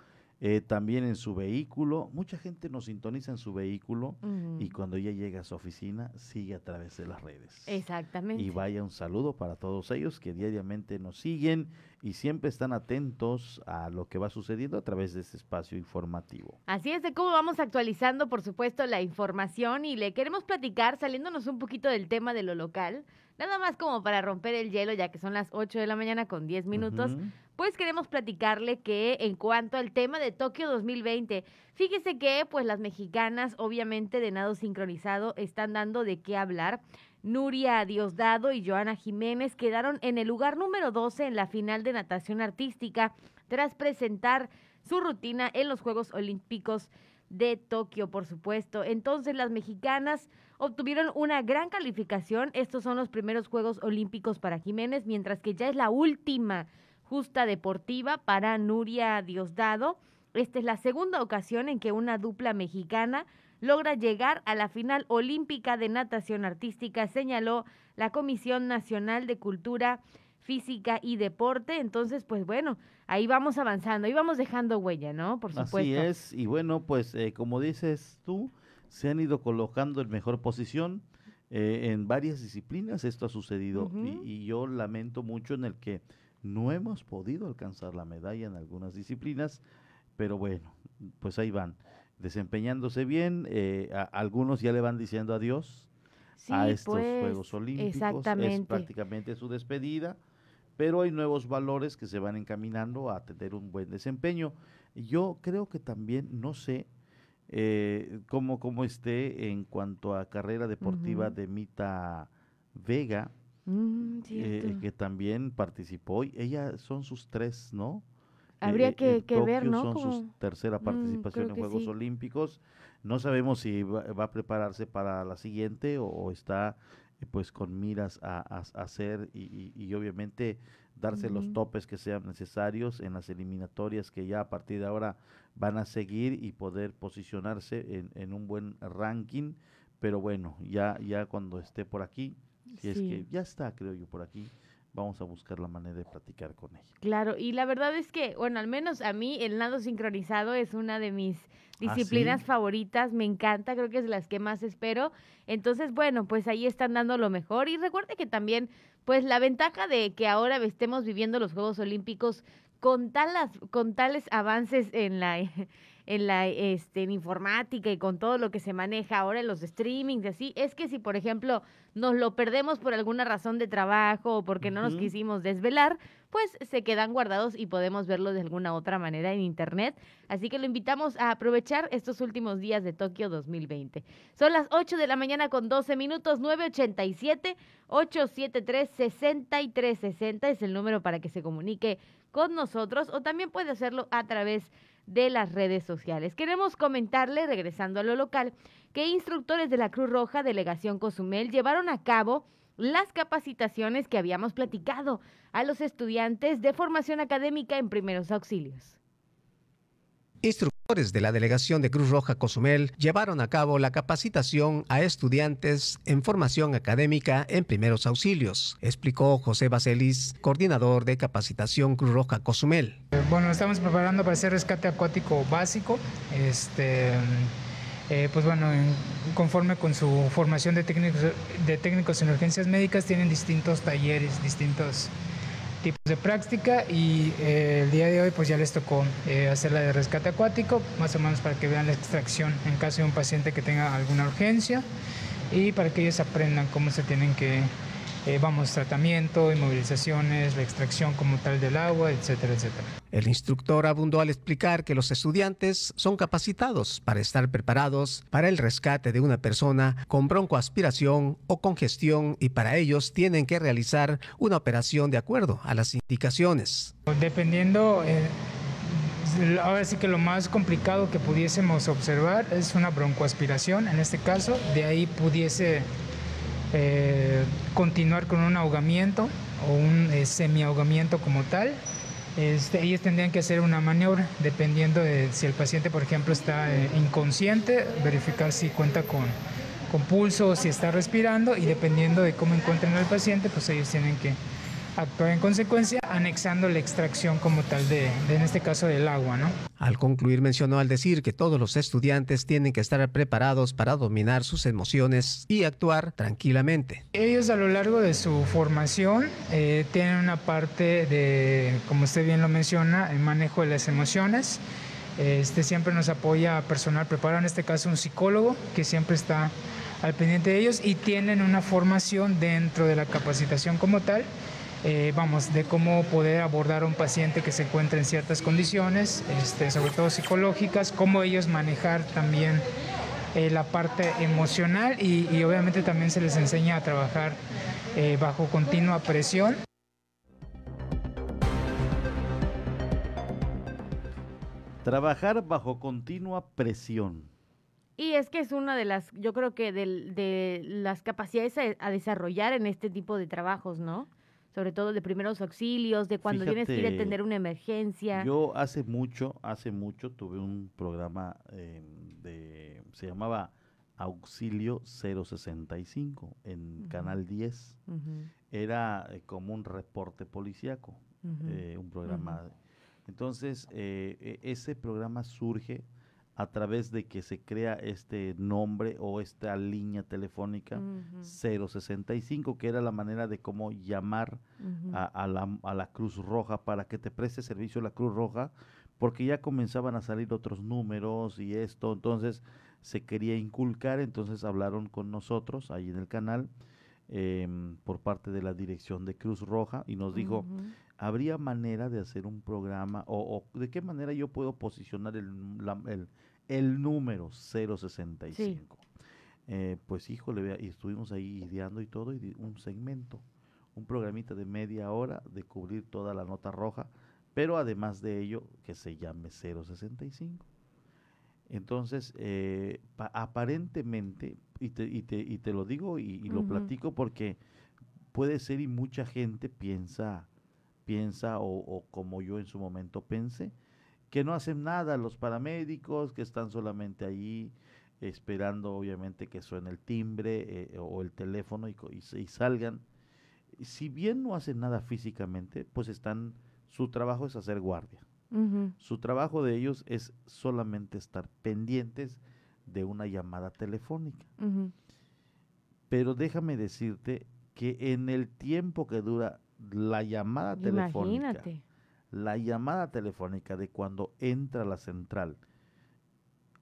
Speaker 2: eh, también en su vehículo. Mucha gente nos sintoniza en su vehículo y cuando ya llega a su oficina sigue a través de las redes.
Speaker 1: Exactamente.
Speaker 2: Y vaya un saludo para todos ellos que diariamente nos siguen y siempre están atentos a lo que va sucediendo a través de este espacio informativo.
Speaker 1: Así es de cómo vamos actualizando, por supuesto, la información y le queremos platicar, saliéndonos un poquito del tema de lo local, nada más como para romper el hielo, ya que son las 8 de la mañana con 10 minutos. Pues queremos platicarle que en cuanto al tema de Tokio 2020, fíjese que pues las mexicanas obviamente de nado sincronizado están dando de qué hablar. Nuria Diosdado y Joana Jiménez quedaron en el lugar número 12 en la final de natación artística tras presentar su rutina en los Juegos Olímpicos de Tokio, por supuesto. Entonces las mexicanas obtuvieron una gran calificación. Estos son los primeros Juegos Olímpicos para Jiménez, mientras que ya es la última justa deportiva para Nuria Diosdado. Esta es la segunda ocasión en que una dupla mexicana logra llegar a la final olímpica de natación artística, señaló la Comisión Nacional de Cultura Física y Deporte. Entonces, pues bueno, ahí vamos avanzando, ahí vamos dejando huella, ¿no? Por supuesto.
Speaker 2: Así es, y bueno, pues eh, como dices tú, se han ido colocando en mejor posición eh, en varias disciplinas, esto ha sucedido, y- yo lamento mucho en el que no hemos podido alcanzar la medalla en algunas disciplinas, pero bueno, pues ahí van, desempeñándose bien, eh, a- algunos ya le van diciendo adiós a estos
Speaker 1: pues,
Speaker 2: Juegos Olímpicos, es
Speaker 1: exactamente.
Speaker 2: prácticamente su despedida, pero hay nuevos valores que se van encaminando a tener un buen desempeño. Yo creo que también, no sé eh, cómo, cómo esté en cuanto a carrera deportiva de Mita Vega,
Speaker 1: Mm,
Speaker 2: eh, que también participó. Ella son sus tres, ¿no?
Speaker 1: Habría
Speaker 2: Eh,
Speaker 1: que- que ver, ¿no?
Speaker 2: Son su
Speaker 1: Como-
Speaker 2: tercera
Speaker 1: Mm,
Speaker 2: participación
Speaker 1: creo
Speaker 2: en Juegos
Speaker 1: sí.
Speaker 2: Olímpicos. No sabemos si va, va a prepararse para la siguiente o, o está eh, pues con miras a, hacer y, y- y obviamente darse los topes que sean necesarios en las eliminatorias que ya a partir de ahora van a seguir y poder posicionarse en, en un buen ranking. Pero bueno, ya, ya cuando esté por aquí, si es
Speaker 1: Sí.
Speaker 2: que ya está, creo yo, por aquí, vamos a buscar la manera de platicar con ella.
Speaker 1: Claro, y la verdad es que, bueno, al menos a mí el nado sincronizado es una de mis
Speaker 2: ¿Ah,
Speaker 1: disciplinas
Speaker 2: sí?
Speaker 1: favoritas, me encanta, creo que es de las que más espero. Entonces, bueno, pues ahí están dando lo mejor y recuerde que también, pues la ventaja de que ahora estemos viviendo los Juegos Olímpicos con, talas, con tales avances en la, en la este, en informática y con todo lo que se maneja ahora en los streamings, así, es que si, por ejemplo, nos lo perdemos por alguna razón de trabajo o porque no nos quisimos desvelar, pues se quedan guardados y podemos verlos de alguna otra manera en internet. Así que lo invitamos a aprovechar estos últimos días de Tokio 2020. Son las 8 de la mañana con 12 minutos, 987 873 6360 es el número para que se comunique con nosotros o también puede hacerlo a través de las redes sociales. Queremos comentarle, regresando a lo local, que instructores de la Cruz Roja Delegación Cozumel llevaron a cabo las capacitaciones que habíamos platicado a los estudiantes de formación académica en primeros auxilios.
Speaker 5: De la delegación de Cruz Roja Cozumel llevaron a cabo la capacitación a estudiantes en formación académica en primeros auxilios, explicó José Baselis, coordinador de capacitación Cruz Roja Cozumel.
Speaker 13: Bueno, estamos preparando para hacer rescate acuático básico. Este, eh, pues bueno, en- conforme con su formación de técnicos, de técnicos en urgencias médicas, tienen distintos talleres, distintos tipos de práctica y eh, el día de hoy pues ya les tocó eh, hacer la de rescate acuático, más o menos para que vean la extracción en caso de un paciente que tenga alguna urgencia y para que ellos aprendan cómo se tienen que, eh, vamos, tratamiento, inmovilizaciones, la extracción como tal del agua, etcétera, etcétera.
Speaker 5: El instructor abundó al explicar que los estudiantes son capacitados para estar preparados para el rescate de una persona con broncoaspiración o congestión y para ellos tienen que realizar una operación de acuerdo a las indicaciones.
Speaker 13: Dependiendo, eh, ahora sí que lo más complicado que pudiésemos observar es una broncoaspiración, en este caso, de ahí pudiese eh, continuar con un ahogamiento o un eh, semiahogamiento como tal. Este, ellos tendrían que hacer una maniobra dependiendo de si el paciente, por ejemplo, está eh, inconsciente, verificar si cuenta con, con pulso o si está respirando y dependiendo de cómo encuentren al paciente, pues ellos tienen que actuar en consecuencia, anexando la extracción como tal de, de, en este caso, del agua, ¿no?
Speaker 5: Al concluir mencionó al decir que todos los estudiantes tienen que estar preparados para dominar sus emociones y actuar tranquilamente.
Speaker 13: Ellos a lo largo de su formación eh, tienen una parte de, como usted bien lo menciona, el manejo de las emociones. Este siempre nos apoya personal preparado, en este caso un psicólogo que siempre está al pendiente de ellos y tienen una formación dentro de la capacitación como tal eh, vamos, de cómo poder abordar a un paciente que se encuentra en ciertas condiciones, este, sobre todo psicológicas, cómo ellos manejar también eh, la parte emocional y, y, obviamente también se les enseña a trabajar eh, bajo continua presión.
Speaker 2: Trabajar bajo continua presión.
Speaker 1: Y es que es una de las, yo creo que de, de las capacidades a, a desarrollar en este tipo de trabajos, ¿no? Sobre todo de primeros auxilios, de cuando
Speaker 2: Fíjate,
Speaker 1: tienes que ir a atender una emergencia.
Speaker 2: Yo hace mucho, hace mucho tuve un programa eh, de, se llamaba Auxilio 065 en uh -huh. Canal 10. Uh -huh. Era eh, como un reporte policíaco, uh -huh. eh, un programa. Entonces, eh, ese programa surge a través de que se crea este nombre o esta línea telefónica uh -huh. 065, que era la manera de cómo llamar uh -huh. a, a, la, a, la, Cruz Roja para que te preste servicio la Cruz Roja, porque ya comenzaban a salir otros números y esto, entonces se quería inculcar, entonces hablaron con nosotros ahí en el canal eh, por parte de la dirección de Cruz Roja y nos dijo, uh -huh. ¿Habría manera de hacer un programa o, o, de qué manera yo puedo posicionar el, la, el, el número 065? Sí. Eh, pues híjole, y estuvimos ahí ideando y todo, y un segmento, un programita de media hora de cubrir toda la nota roja, pero además de ello que se llame 065. Entonces, eh, aparentemente, y te, y, te, y te, lo digo y, y lo uh -huh. platico porque puede ser y mucha gente piensa, piensa o, o, como yo en su momento pensé, que no hacen nada los paramédicos, que están solamente ahí esperando obviamente que suene el timbre eh, o el teléfono y, y, salgan. Si bien no hacen nada físicamente, pues están, su trabajo es hacer guardia. Uh -huh. Su trabajo de ellos es solamente estar pendientes de una llamada telefónica. Uh -huh. Pero déjame decirte que en el tiempo que dura la llamada telefónica,
Speaker 1: Imagínate.
Speaker 2: la llamada telefónica de cuando entra a la central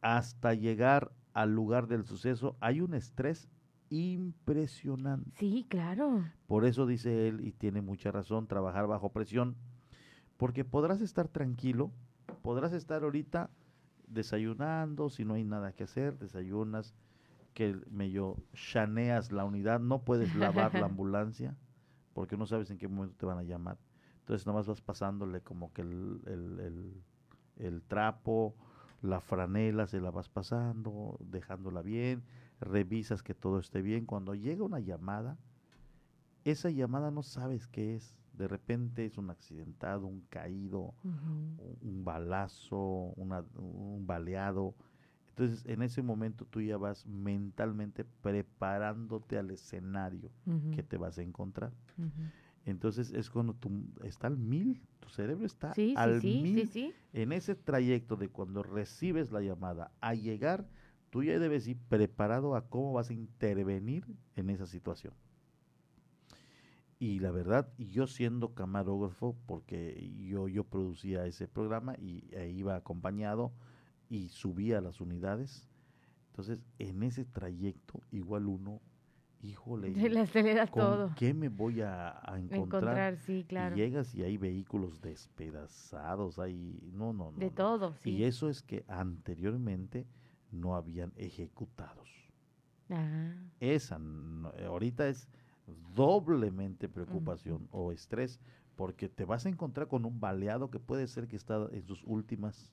Speaker 2: hasta llegar al lugar del suceso, hay un estrés impresionante.
Speaker 1: Sí, claro.
Speaker 2: Por eso dice él, y tiene mucha razón, trabajar bajo presión, porque podrás estar tranquilo, podrás estar ahorita desayunando, si no hay nada que hacer, desayunas, que medio chaneas la unidad, no puedes lavar la ambulancia, porque no sabes en qué momento te van a llamar. Entonces nomás vas pasándole como que el, el, el, el trapo, la franela se la vas pasando, dejándola bien, revisas que todo esté bien. Cuando llega una llamada, esa llamada no sabes qué es. De repente es un accidentado, un caído, un, un balazo, una- un baleado. Entonces, en ese momento tú ya vas mentalmente preparándote al escenario que te vas a encontrar. Entonces es cuando tú está al mil, tu cerebro está
Speaker 1: Sí,
Speaker 2: al
Speaker 1: sí, sí,
Speaker 2: mil.
Speaker 1: sí.
Speaker 2: En ese trayecto de cuando recibes la llamada a llegar, tú ya debes ir preparado a cómo vas a intervenir en esa situación. Y la verdad, yo siendo camarógrafo, porque yo, yo producía ese programa y e iba acompañado y subía a las unidades, entonces en ese trayecto igual uno, híjole,
Speaker 1: Se le acelera
Speaker 2: ¿con
Speaker 1: todo.
Speaker 2: qué me voy a, a encontrar?
Speaker 1: Encontrar, sí, claro.
Speaker 2: Y llegas y hay vehículos despedazados, hay, no, no, no.
Speaker 1: De
Speaker 2: no.
Speaker 1: todo, sí.
Speaker 2: Y eso es que anteriormente no habían ejecutados.
Speaker 1: Ah,
Speaker 2: Esa, no- ahorita es doblemente preocupación o estrés, porque te vas a encontrar con un baleado que puede ser que está en sus últimas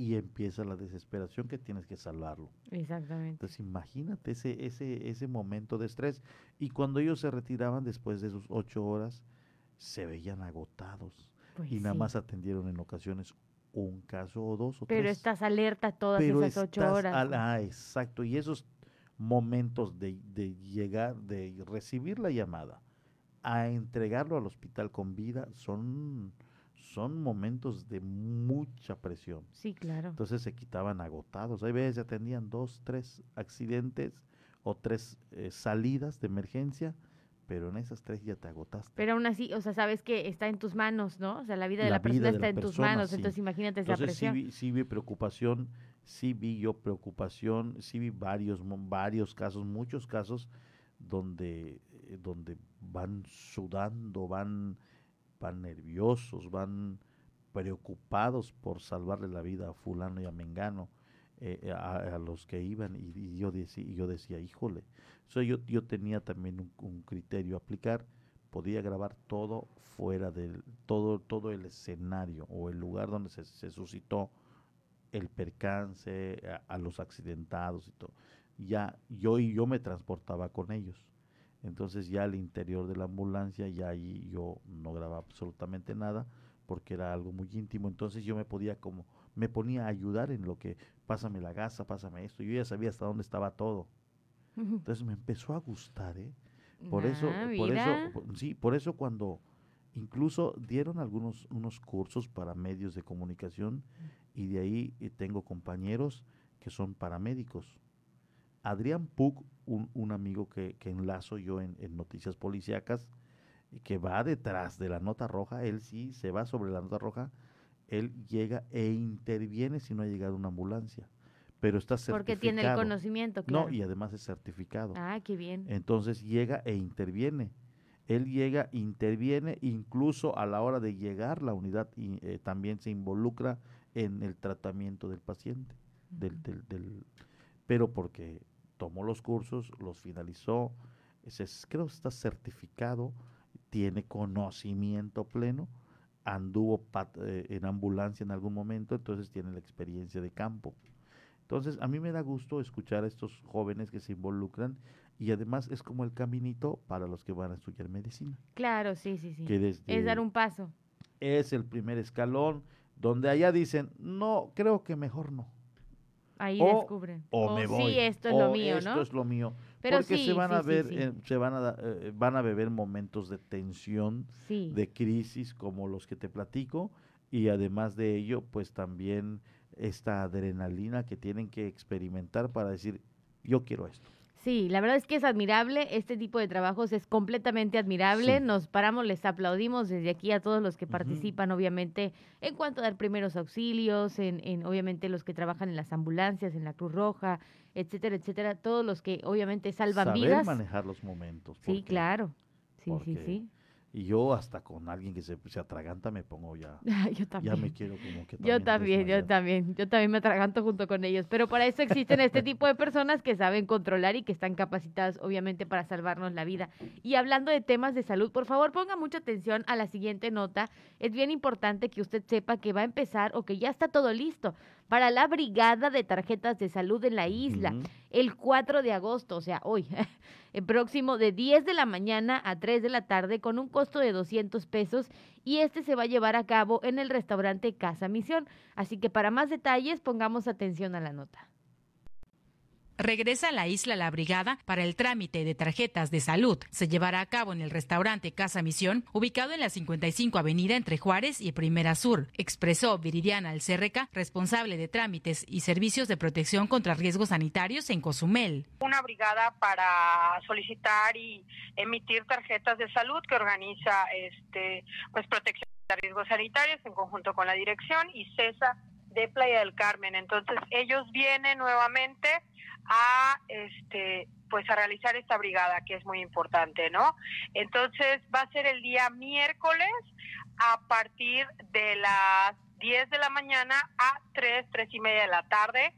Speaker 2: y empieza la desesperación que tienes que salvarlo.
Speaker 1: exactamente.
Speaker 2: Entonces imagínate ese, ese, ese momento de estrés. Y cuando ellos se retiraban después de sus ocho horas, se veían agotados.
Speaker 1: Pues
Speaker 2: y nada más atendieron en ocasiones un caso o dos o
Speaker 1: Pero
Speaker 2: tres.
Speaker 1: estás alerta todas
Speaker 2: Pero
Speaker 1: esas ocho
Speaker 2: estás
Speaker 1: horas.
Speaker 2: al- ah, exacto. Y esos momentos de, de llegar, de recibir la llamada, a entregarlo al hospital con vida, son, son momentos de mucha presión.
Speaker 1: Sí, claro.
Speaker 2: Entonces se quitaban agotados. Hay veces se atendían dos, tres accidentes o tres eh, salidas de emergencia, pero en esas tres ya te agotaste.
Speaker 1: Pero aún así, o sea, sabes que está en tus manos, ¿no? O sea, la vida de la,
Speaker 2: vida
Speaker 1: persona
Speaker 2: de
Speaker 1: está
Speaker 2: la
Speaker 1: en tus manos,
Speaker 2: sí.
Speaker 1: entonces imagínate esa
Speaker 2: Entonces sí
Speaker 1: presión.
Speaker 2: vi, sí vi preocupación, sí vi yo preocupación, sí vi varios, varios casos, muchos casos donde, eh, donde van sudando, van, van nerviosos, van preocupados por salvarle la vida a fulano y a mengano, eh, a, a los que iban y, yo decía, y yo decía, híjole, yo, yo tenía también un, criterio a aplicar, podía grabar todo fuera del, todo, todo el escenario o el lugar donde se, se suscitó el percance, a, a los accidentados y todo. Ya yo y yo me transportaba con ellos. Entonces ya al interior de la ambulancia, ya ahí yo no grababa absolutamente nada porque era algo muy íntimo. Entonces yo me podía como, me ponía a ayudar en lo que, pásame la gasa, pásame esto. Yo ya sabía hasta dónde estaba todo. Entonces me empezó a gustar, ¿eh? Por eso,
Speaker 1: Ah,
Speaker 2: por eso, sí, por eso cuando incluso dieron algunos unos cursos para medios de comunicación y de ahí eh, tengo compañeros que son paramédicos. Adrián Puc, un, un amigo que, que enlazo yo en, en Noticias Policíacas, y que va detrás de la nota roja, él sí se va sobre la nota roja, él llega e interviene si no ha llegado una ambulancia, pero está certificado.
Speaker 1: Porque tiene el conocimiento, claro.
Speaker 2: No, y además es certificado.
Speaker 1: Ah, qué bien.
Speaker 2: Entonces llega e interviene. Él llega, interviene, incluso a la hora de llegar la unidad y, eh, también se involucra en el tratamiento del paciente. del, del, del- pero porque tomó los cursos, los finalizó, ese es- creo que está certificado, tiene conocimiento pleno, anduvo pat- eh, en ambulancia en algún momento, entonces tiene la experiencia de campo. Entonces, a mí me da gusto escuchar a estos jóvenes que se involucran y además es como el caminito para los que van a estudiar medicina.
Speaker 1: Claro, sí, sí, sí.
Speaker 2: Que desde-
Speaker 1: Es dar un paso.
Speaker 2: Es el primer escalón donde allá dicen, no, creo que mejor no.
Speaker 1: Ahí
Speaker 2: O-
Speaker 1: descubren.
Speaker 2: O, me voy.
Speaker 1: Sí, esto es lo mío,
Speaker 2: esto
Speaker 1: ¿no?
Speaker 2: es lo mío.
Speaker 1: Pero
Speaker 2: Porque
Speaker 1: sí,
Speaker 2: se van a
Speaker 1: sí,
Speaker 2: ver,
Speaker 1: sí.
Speaker 2: eh, se van a, eh, van a beber momentos de tensión, de crisis como los que te platico y además de ello, pues también esta adrenalina que tienen que experimentar para decir, yo quiero esto.
Speaker 1: Sí, la verdad es que es admirable, este tipo de trabajos es completamente admirable,
Speaker 2: Sí.
Speaker 1: nos paramos, les aplaudimos desde aquí a todos los que participan, obviamente, en cuanto a dar primeros auxilios, en, en obviamente los que trabajan en las ambulancias, en la Cruz Roja, etcétera, etcétera, todos los que obviamente salvan
Speaker 2: Saber
Speaker 1: vidas.
Speaker 2: manejar los momentos.
Speaker 1: Sí, claro, sí, sí, sí.
Speaker 2: Y yo hasta con alguien que se, se atraganta me pongo ya.
Speaker 1: Yo
Speaker 2: Ya
Speaker 1: también.
Speaker 2: me quiero como que
Speaker 1: Yo también, yo también, yo también me atraganto junto con ellos, pero para eso existen este tipo de personas que saben controlar y que están capacitadas obviamente para salvarnos la vida. Y hablando de temas de salud, por favor ponga mucha atención a la siguiente nota. Es bien importante que usted sepa que va a empezar o que ya está todo listo para la brigada de tarjetas de salud en la isla el 4 de agosto, o sea, hoy, el próximo de 10 de la mañana a 3 de la tarde con un costo de 200 pesos y este se va a llevar a cabo en el restaurante Casa Misión. Así que para más detalles pongamos atención a la nota.
Speaker 3: Regresa a la isla La Brigada para el trámite de tarjetas de salud. Se llevará a cabo en el restaurante Casa Misión, ubicado en la 55 Avenida entre Juárez y Primera Sur, expresó Viridiana Alcerreca, responsable de trámites y servicios de protección contra riesgos sanitarios en Cozumel.
Speaker 14: una brigada para solicitar y emitir tarjetas de salud que organiza este pues protección de riesgos sanitarios en conjunto con la dirección y CESA de Playa del Carmen. Entonces ellos vienen nuevamente a este pues a realizar esta brigada que es muy importante, ¿no? Entonces va a ser el día miércoles a partir de las 10 de la mañana a 3, 3 y media de la tarde.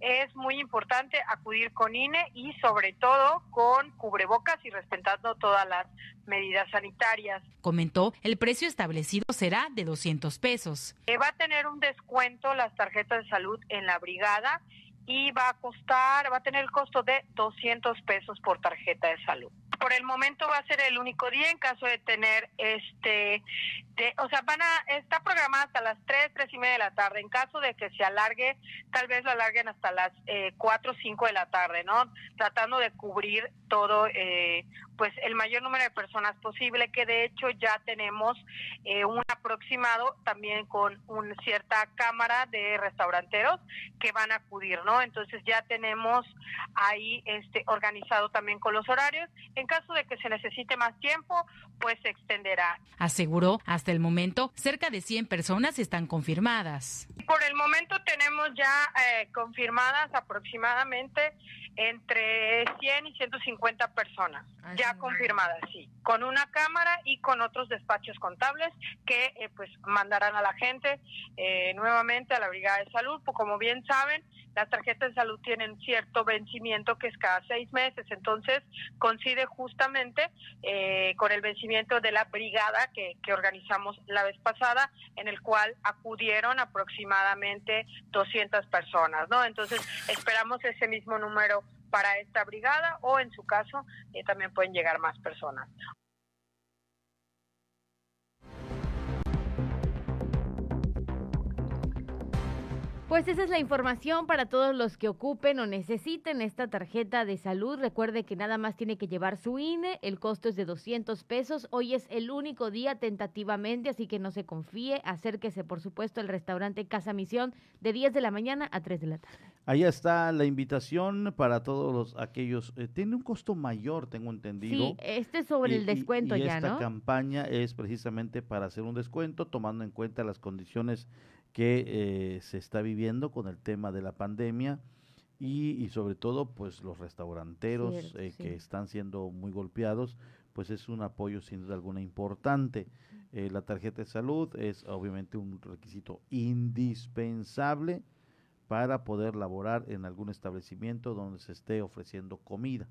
Speaker 14: Es muy importante acudir con INE y sobre todo con cubrebocas y respetando todas las medidas sanitarias.
Speaker 3: Comentó, el precio establecido será de 200 pesos.
Speaker 14: Eh, va a tener un descuento las tarjetas de salud en la brigada y va a costar, va a tener el costo de 200 pesos por tarjeta de salud. Por el momento va a ser el único día en caso de tener este, o sea, van a, está programada hasta las 3, 3 y media de la tarde. En caso de que se alargue, tal vez lo alarguen hasta las eh, 4 o 5 de la tarde, ¿no? Tratando de cubrir todo, eh, pues el mayor número de personas posible, que de hecho ya tenemos eh, un aproximado también con una cierta cámara de restauranteros que van a acudir, ¿no? Entonces ya tenemos ahí este organizado también con los horarios. Caso de que se necesite más tiempo, pues se extenderá.
Speaker 3: Aseguró, hasta el momento, cerca de 100 personas están confirmadas.
Speaker 14: Por el momento tenemos ya eh, confirmadas aproximadamente entre 100 y 150 personas, ya confirmadas, sí, con una cámara y con otros despachos contables que eh, pues mandarán a la gente eh, nuevamente a la Brigada de Salud. Pues, como bien saben, las tarjetas de salud tienen cierto vencimiento que es cada seis meses, entonces coincide justamente eh, con el vencimiento de la brigada que, que organizamos la vez pasada, en el cual acudieron aproximadamente 200 personas, ¿no? Entonces esperamos ese mismo número para esta brigada o en su caso eh, también pueden llegar más personas.
Speaker 1: Pues esa es la información para todos los que ocupen o necesiten esta tarjeta de salud. Recuerde que nada más tiene que llevar su INE, el costo es de 200 pesos. Hoy es el único día tentativamente, así que no se confíe. Acérquese, por supuesto, al restaurante Casa Misión de 10 de la mañana a 3 de la tarde.
Speaker 2: Ahí está la invitación para todos los aquellos. eh, tiene un costo mayor, tengo entendido.
Speaker 1: Sí, este es sobre
Speaker 2: Y-
Speaker 1: el descuento
Speaker 2: y
Speaker 1: ya,
Speaker 2: esta
Speaker 1: ¿no?
Speaker 2: campaña es precisamente para hacer un descuento, tomando en cuenta las condiciones que eh, se está viviendo con el tema de la pandemia y, y sobre todo, pues los restauranteros
Speaker 15: Cierto,
Speaker 2: eh,
Speaker 15: sí.
Speaker 2: que están siendo muy golpeados, pues es un apoyo sin duda alguna importante. Eh, la tarjeta de salud es obviamente un requisito indispensable para poder laborar en algún establecimiento donde se esté ofreciendo comida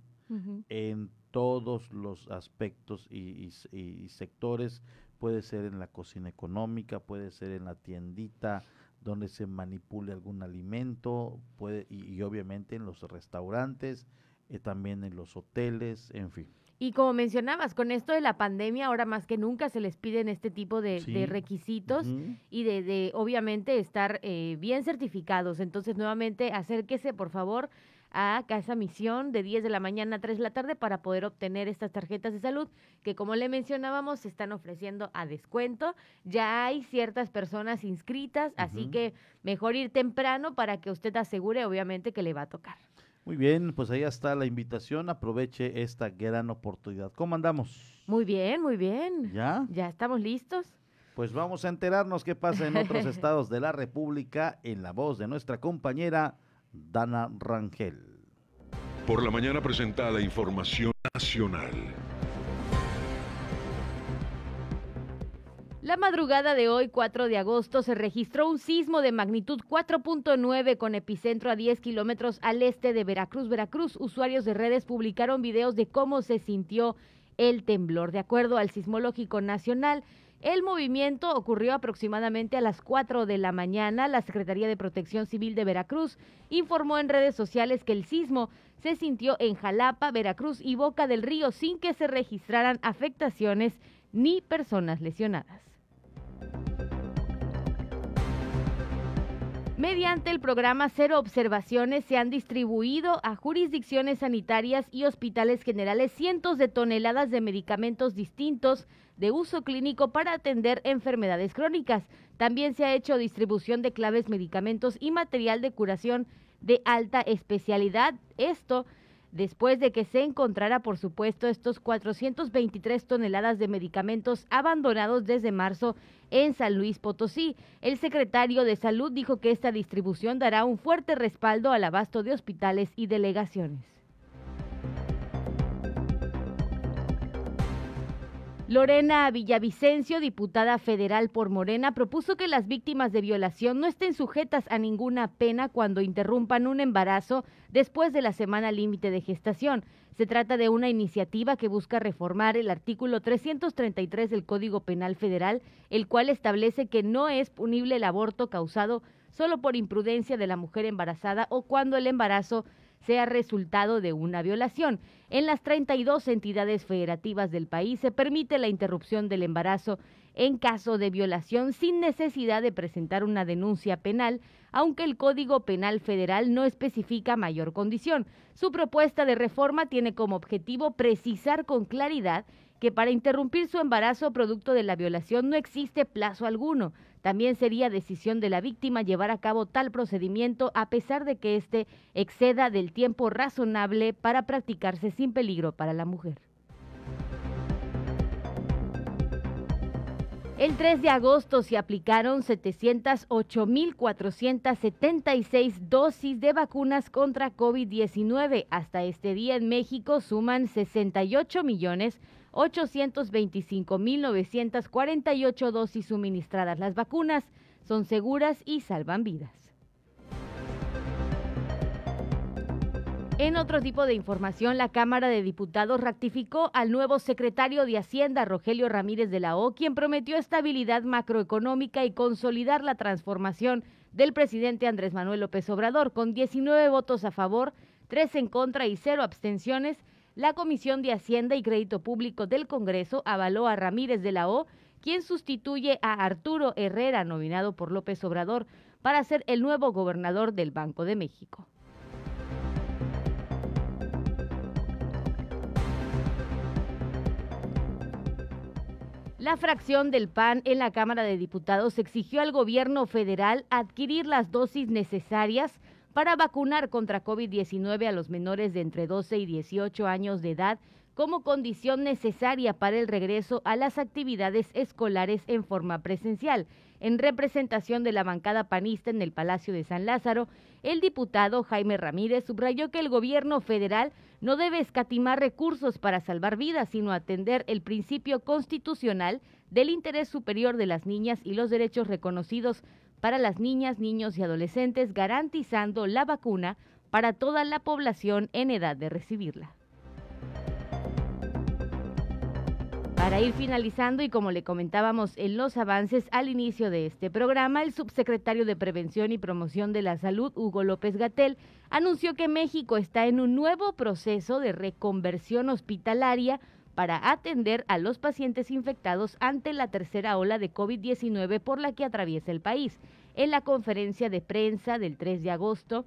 Speaker 2: en todos los aspectos y, y s- y sectores. Puede ser en la cocina económica, puede ser en la tiendita donde se manipule algún alimento, puede y, y obviamente en los restaurantes, eh, también en los hoteles, en fin.
Speaker 1: Y como mencionabas, con esto de la pandemia, ahora más que nunca se les piden este tipo de,
Speaker 2: Sí.
Speaker 1: de requisitos y de, de, obviamente, estar eh, bien certificados. Entonces, nuevamente, acérquese, por favor, a Casa Misión de 10 de la mañana a 3 de la tarde para poder obtener estas tarjetas de salud que, como le mencionábamos, se están ofreciendo a descuento. Ya hay ciertas personas inscritas, así que mejor ir temprano para que usted asegure, obviamente, que le va a tocar.
Speaker 2: Muy bien, pues ahí está la invitación. Aproveche esta gran oportunidad. ¿Cómo andamos?
Speaker 1: Muy bien, muy bien.
Speaker 2: ¿Ya?
Speaker 1: Ya estamos listos.
Speaker 2: Pues vamos a enterarnos qué pasa en otros estados de la República en la voz de nuestra compañera Dana Rangel.
Speaker 7: Por la mañana presenta la información nacional.
Speaker 1: La madrugada de hoy, 4 de agosto, se registró un sismo de magnitud 4.9 con epicentro a 10 kilómetros al este de Veracruz, Veracruz. Usuarios de redes publicaron videos de cómo se sintió el temblor. De acuerdo al Sismológico Nacional, el movimiento ocurrió aproximadamente a las 4 de la mañana. La Secretaría de Protección Civil de Veracruz informó en redes sociales que el sismo se sintió en Jalapa, Veracruz y Boca del Río sin que se registraran afectaciones ni personas lesionadas. Mediante el programa Cero Observaciones se han distribuido a jurisdicciones sanitarias y hospitales generales cientos de toneladas de medicamentos distintos de uso clínico para atender enfermedades crónicas. También se ha hecho distribución de claves, medicamentos y material de curación de alta especialidad. Esto después de que se encontrara, por supuesto, estos 423 toneladas de medicamentos abandonados desde marzo en San Luis Potosí. El secretario de Salud dijo que esta distribución dará un fuerte respaldo al abasto de hospitales y delegaciones. Lorena Villavicencio, diputada federal por Morena, propuso que las víctimas de violación no estén sujetas a ninguna pena cuando interrumpan un embarazo después de la semana límite de gestación. Se trata de una iniciativa que busca reformar el artículo 333 del Código Penal Federal, el cual establece que no es punible el aborto causado solo por imprudencia de la mujer embarazada o cuando el embarazo sea resultado de una violación. En las 32 entidades federativas del país se permite la interrupción del embarazo en caso de violación sin necesidad de presentar una denuncia penal, aunque el Código Penal Federal no especifica mayor condición. Su propuesta de reforma tiene como objetivo precisar con claridad que para interrumpir su embarazo producto de la violación no existe plazo alguno. También sería decisión de la víctima llevar a cabo tal procedimiento a pesar de que éste exceda del tiempo razonable para practicarse sin peligro para la mujer. El 3 de agosto se aplicaron 708.476 dosis de vacunas contra COVID-19. Hasta este día en México suman 68 millones 825.948 dosis suministradas. Las vacunas son seguras y salvan vidas. En otro tipo de información, la Cámara de Diputados ratificó al nuevo secretario de Hacienda, Rogelio Ramírez de la O, quien prometió estabilidad macroeconómica y consolidar la transformación del presidente Andrés Manuel López Obrador. Con 19 votos a favor, 3 en contra y 0 abstenciones, la Comisión de Hacienda y Crédito Público del Congreso avaló a Ramírez de la O, quien sustituye a Arturo Herrera, nominado por López Obrador, para ser el nuevo gobernador del Banco de México. La fracción del PAN en la Cámara de Diputados exigió al gobierno federal adquirir las dosis necesarias para vacunar contra COVID-19 a los menores de entre 12 y 18 años de edad como condición necesaria para el regreso a las actividades escolares en forma presencial. En representación de la bancada panista en el Palacio de San Lázaro, el diputado Jaime Ramírez subrayó que el gobierno federal no debe escatimar recursos para salvar vidas, sino atender el principio constitucional del interés superior de las niñas y los derechos reconocidos para las niñas, niños y adolescentes, garantizando la vacuna para toda la población en edad de recibirla. Para ir finalizando y como le comentábamos en los avances al inicio de este programa, el subsecretario de Prevención y Promoción de la Salud, Hugo López Gatel, anunció que México está en un nuevo proceso de reconversión hospitalaria para atender a los pacientes infectados ante la tercera ola de COVID-19 por la que atraviesa el país. En la conferencia de prensa del 3 de agosto,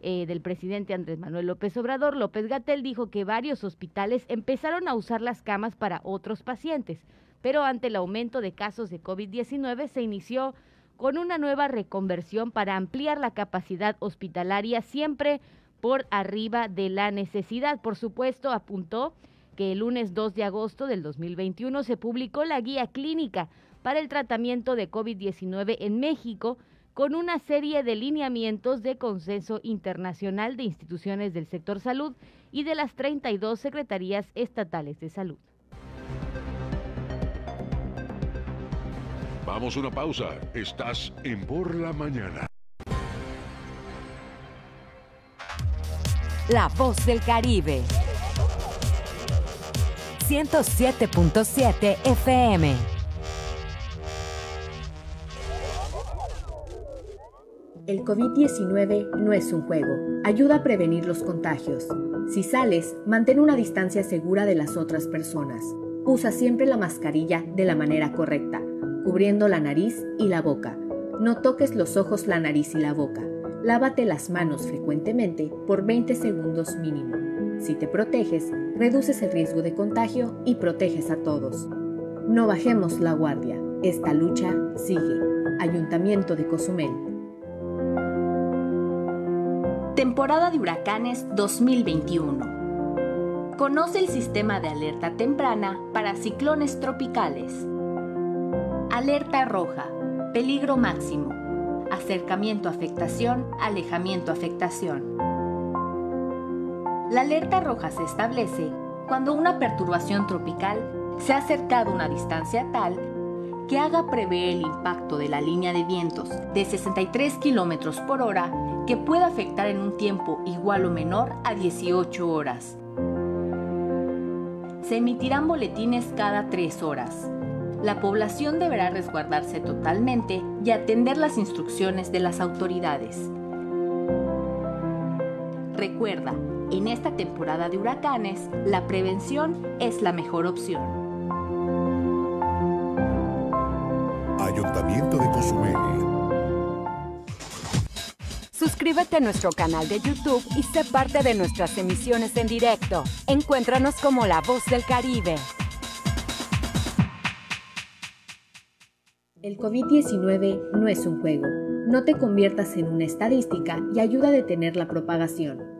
Speaker 1: eh, del presidente Andrés Manuel López Obrador, López Gatel dijo que varios hospitales empezaron a usar las camas para otros pacientes, pero ante el aumento de casos de COVID-19 se inició con una nueva reconversión para ampliar la capacidad hospitalaria siempre por arriba de la necesidad. Por supuesto, apuntó que el lunes 2 de agosto del 2021 se publicó la guía clínica para el tratamiento de COVID-19 en México con una serie de lineamientos de consenso internacional de instituciones del sector salud y de las 32 secretarías estatales de salud.
Speaker 7: Vamos a una pausa. Estás en Por la Mañana.
Speaker 12: La voz del Caribe. 107.7 FM.
Speaker 16: El COVID-19 no es un juego. Ayuda a prevenir los contagios. Si sales, mantén una distancia segura de las otras personas. Usa siempre la mascarilla de la manera correcta, cubriendo la nariz y la boca. No toques los ojos, la nariz y la boca. Lávate las manos frecuentemente por 20 segundos mínimo. Si te proteges, reduces el riesgo de contagio y proteges a todos. No bajemos la guardia. Esta lucha sigue. Ayuntamiento de Cozumel.
Speaker 8: Temporada de huracanes 2021. Conoce el sistema de alerta temprana para ciclones tropicales. Alerta roja. Peligro máximo. Acercamiento afectación, alejamiento afectación. La alerta roja se establece cuando una perturbación tropical se ha acercado a una distancia tal que haga prever el impacto de la línea de vientos de 63 km por hora que pueda afectar en un tiempo igual o menor a 18 horas. Se emitirán boletines cada 3 horas. La población deberá resguardarse totalmente y atender las instrucciones de las autoridades. Recuerda, en esta temporada de huracanes, la prevención es la mejor opción.
Speaker 7: Ayuntamiento de Cozumel.
Speaker 12: Suscríbete a nuestro canal de YouTube y sé parte de nuestras emisiones en directo. Encuéntranos como La Voz del Caribe.
Speaker 16: El COVID-19 no es un juego. No te conviertas en una estadística y ayuda a detener la propagación.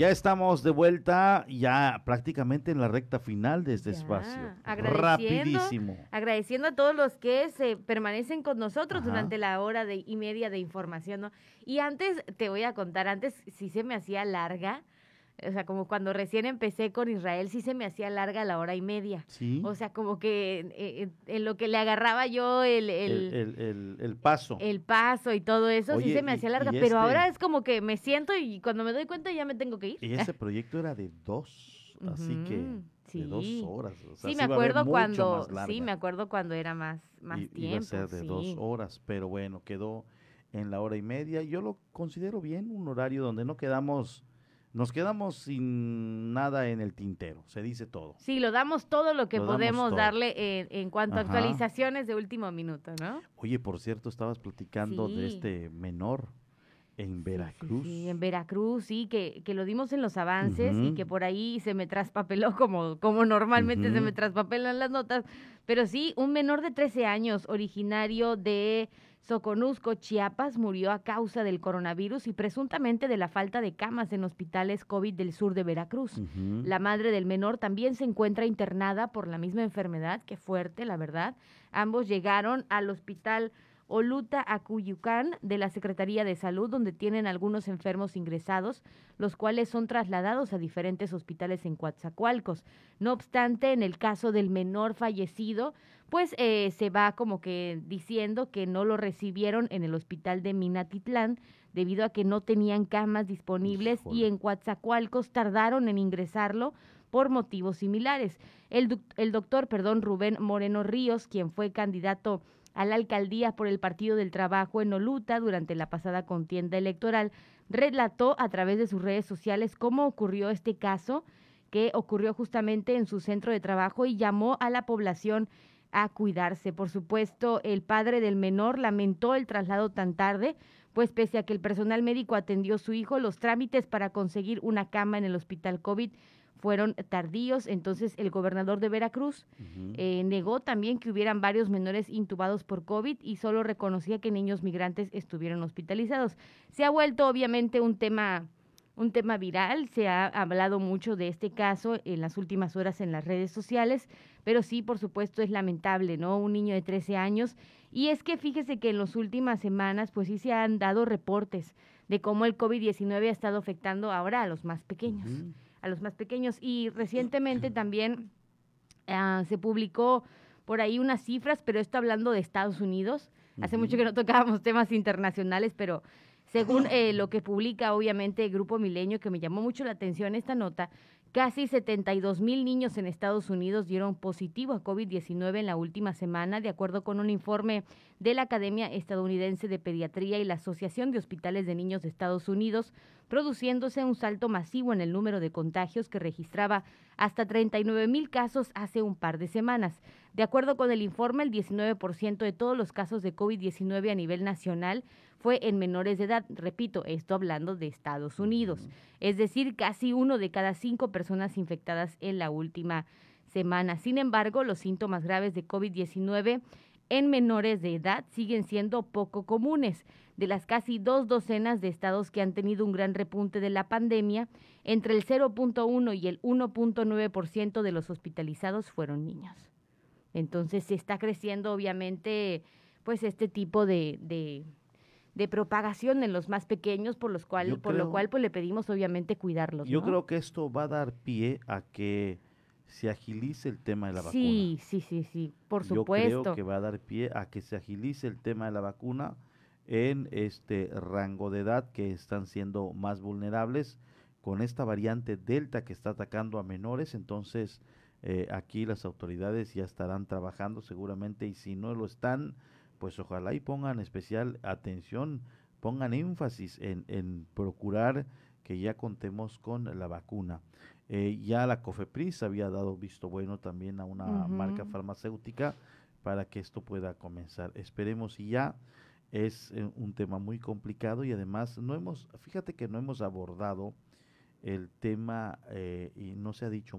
Speaker 2: Ya estamos de vuelta, ya prácticamente en la recta final de este espacio.
Speaker 1: Agradeciendo,
Speaker 2: Rapidísimo.
Speaker 1: agradeciendo a todos los que se permanecen con nosotros
Speaker 2: Ajá.
Speaker 1: durante la hora de, y media de información. ¿no? Y antes, te voy a contar, antes sí se me hacía larga, o sea, como cuando recién empecé con Israel, sí se me hacía larga la hora y media.
Speaker 2: Sí.
Speaker 1: O sea, como que eh, en lo que le agarraba yo el,
Speaker 2: El,
Speaker 1: el,
Speaker 2: el- el- el paso.
Speaker 1: el paso y todo eso, sí se me
Speaker 2: y-
Speaker 1: hacía larga. Pero
Speaker 2: este-
Speaker 1: ahora es como que me siento y cuando me doy cuenta ya me tengo que ir.
Speaker 2: Y ese proyecto era de dos, así que
Speaker 1: Ujú.
Speaker 2: de dos horas.
Speaker 1: sí, me acuerdo cuando, sí, me acuerdo cuando era más, más tiempo. Iba a
Speaker 2: ser de dos horas, pero bueno, quedó en la hora y media. Yo lo considero bien, un horario donde no quedamos nos quedamos sin nada en el tintero, se dice todo.
Speaker 1: Sí, lo damos todo lo que podemos darle en, cuanto a actualizaciones de último minuto, ¿no?
Speaker 2: Oye, por cierto, estabas platicando de este menor en Veracruz.
Speaker 1: Sí, en Veracruz, sí, que, que, lo dimos en los avances y que por ahí se me traspapeló como, como normalmente se me traspapelan las notas. Pero sí, un menor de 13 años, originario de Soconusco, Chiapas, murió a causa del coronavirus y presuntamente de la falta de camas en hospitales COVID del sur de Veracruz. La madre del menor también se encuentra internada por la misma enfermedad, que fuerte, la verdad. Ambos llegaron al hospital Oluta Acuyucán de la Secretaría de Salud, donde tienen algunos enfermos ingresados, los cuales son trasladados a diferentes hospitales en Coatzacoalcos. No obstante, en el caso del menor fallecido, pues eh, se va como que diciendo que no lo recibieron en el hospital de Minatitlán debido a que no tenían camas disponibles y en Coatzacoalcos tardaron en ingresarlo por motivos similares. El, el doctor, perdón, Rubén Moreno Ríos, quien fue candidato a la alcaldía por el Partido del Trabajo en Oluta durante la pasada contienda electoral, relató a través de sus redes sociales cómo ocurrió este caso que ocurrió justamente en su centro de trabajo y llamó a la población a cuidarse. Por supuesto, el padre del menor lamentó el traslado tan tarde, pues pese a que el personal médico atendió a su hijo, los trámites para conseguir una cama en el hospital COVID fueron tardíos. Entonces, el gobernador de Veracruz eh, negó también que hubieran varios menores intubados por COVID y solo reconocía que niños migrantes estuvieron hospitalizados. Se ha vuelto, obviamente, un tema un tema viral, se ha hablado mucho de este caso en las últimas horas en las redes sociales, pero sí, por supuesto, es lamentable, ¿no? Un niño de 13 años. Y es que fíjese que en las últimas semanas, pues sí se han dado reportes de cómo el COVID-19 ha estado afectando ahora a los más pequeños a los más pequeños. Y recientemente también ah, se publicó por ahí unas cifras, pero esto hablando de Estados Unidos. Hace mucho que no tocábamos temas internacionales, pero según eh, lo que publica obviamente el Grupo Milenio, que me llamó mucho la atención esta nota, Casi 72 mil niños en Estados Unidos dieron positivo a COVID-19 en la última semana, de acuerdo con un informe de la Academia Estadounidense de Pediatría y la Asociación de Hospitales de Niños de Estados Unidos, produciéndose un salto masivo en el número de contagios que registraba hasta 39 mil casos hace un par de semanas. De acuerdo con el informe, el 19% de todos los casos de COVID-19 a nivel nacional fue en menores de edad. Repito, esto hablando de Estados Unidos. Es decir, casi uno de cada cinco personas infectadas en la última semana. Sin embargo, los síntomas graves de COVID-19 en menores de edad siguen siendo poco comunes. De las casi dos docenas de estados que han tenido un gran repunte de la pandemia, entre el 0.1 y el 1.9% de los hospitalizados fueron niños. Entonces se está creciendo obviamente pues este tipo de, de propagación en los más pequeños, por los cual, por lo cual pues le pedimos obviamente cuidarlos.
Speaker 2: Yo creo que esto va a dar pie a que se agilice el tema de la vacuna.
Speaker 1: Sí, sí, sí, sí, por supuesto.
Speaker 2: Yo creo que va a dar pie a que se agilice el tema de la vacuna en este rango de edad que están siendo más vulnerables con esta variante Delta que está atacando a menores, entonces eh, aquí las autoridades ya estarán trabajando seguramente y si no lo están, pues ojalá y pongan especial atención, pongan énfasis en, en procurar que ya contemos con la vacuna. Eh, ya la COFEPRIS había dado visto bueno también a una marca farmacéutica para que esto pueda comenzar. Esperemos y ya es eh, un tema muy complicado y además no hemos, fíjate que no hemos abordado el tema eh, y no se ha dicho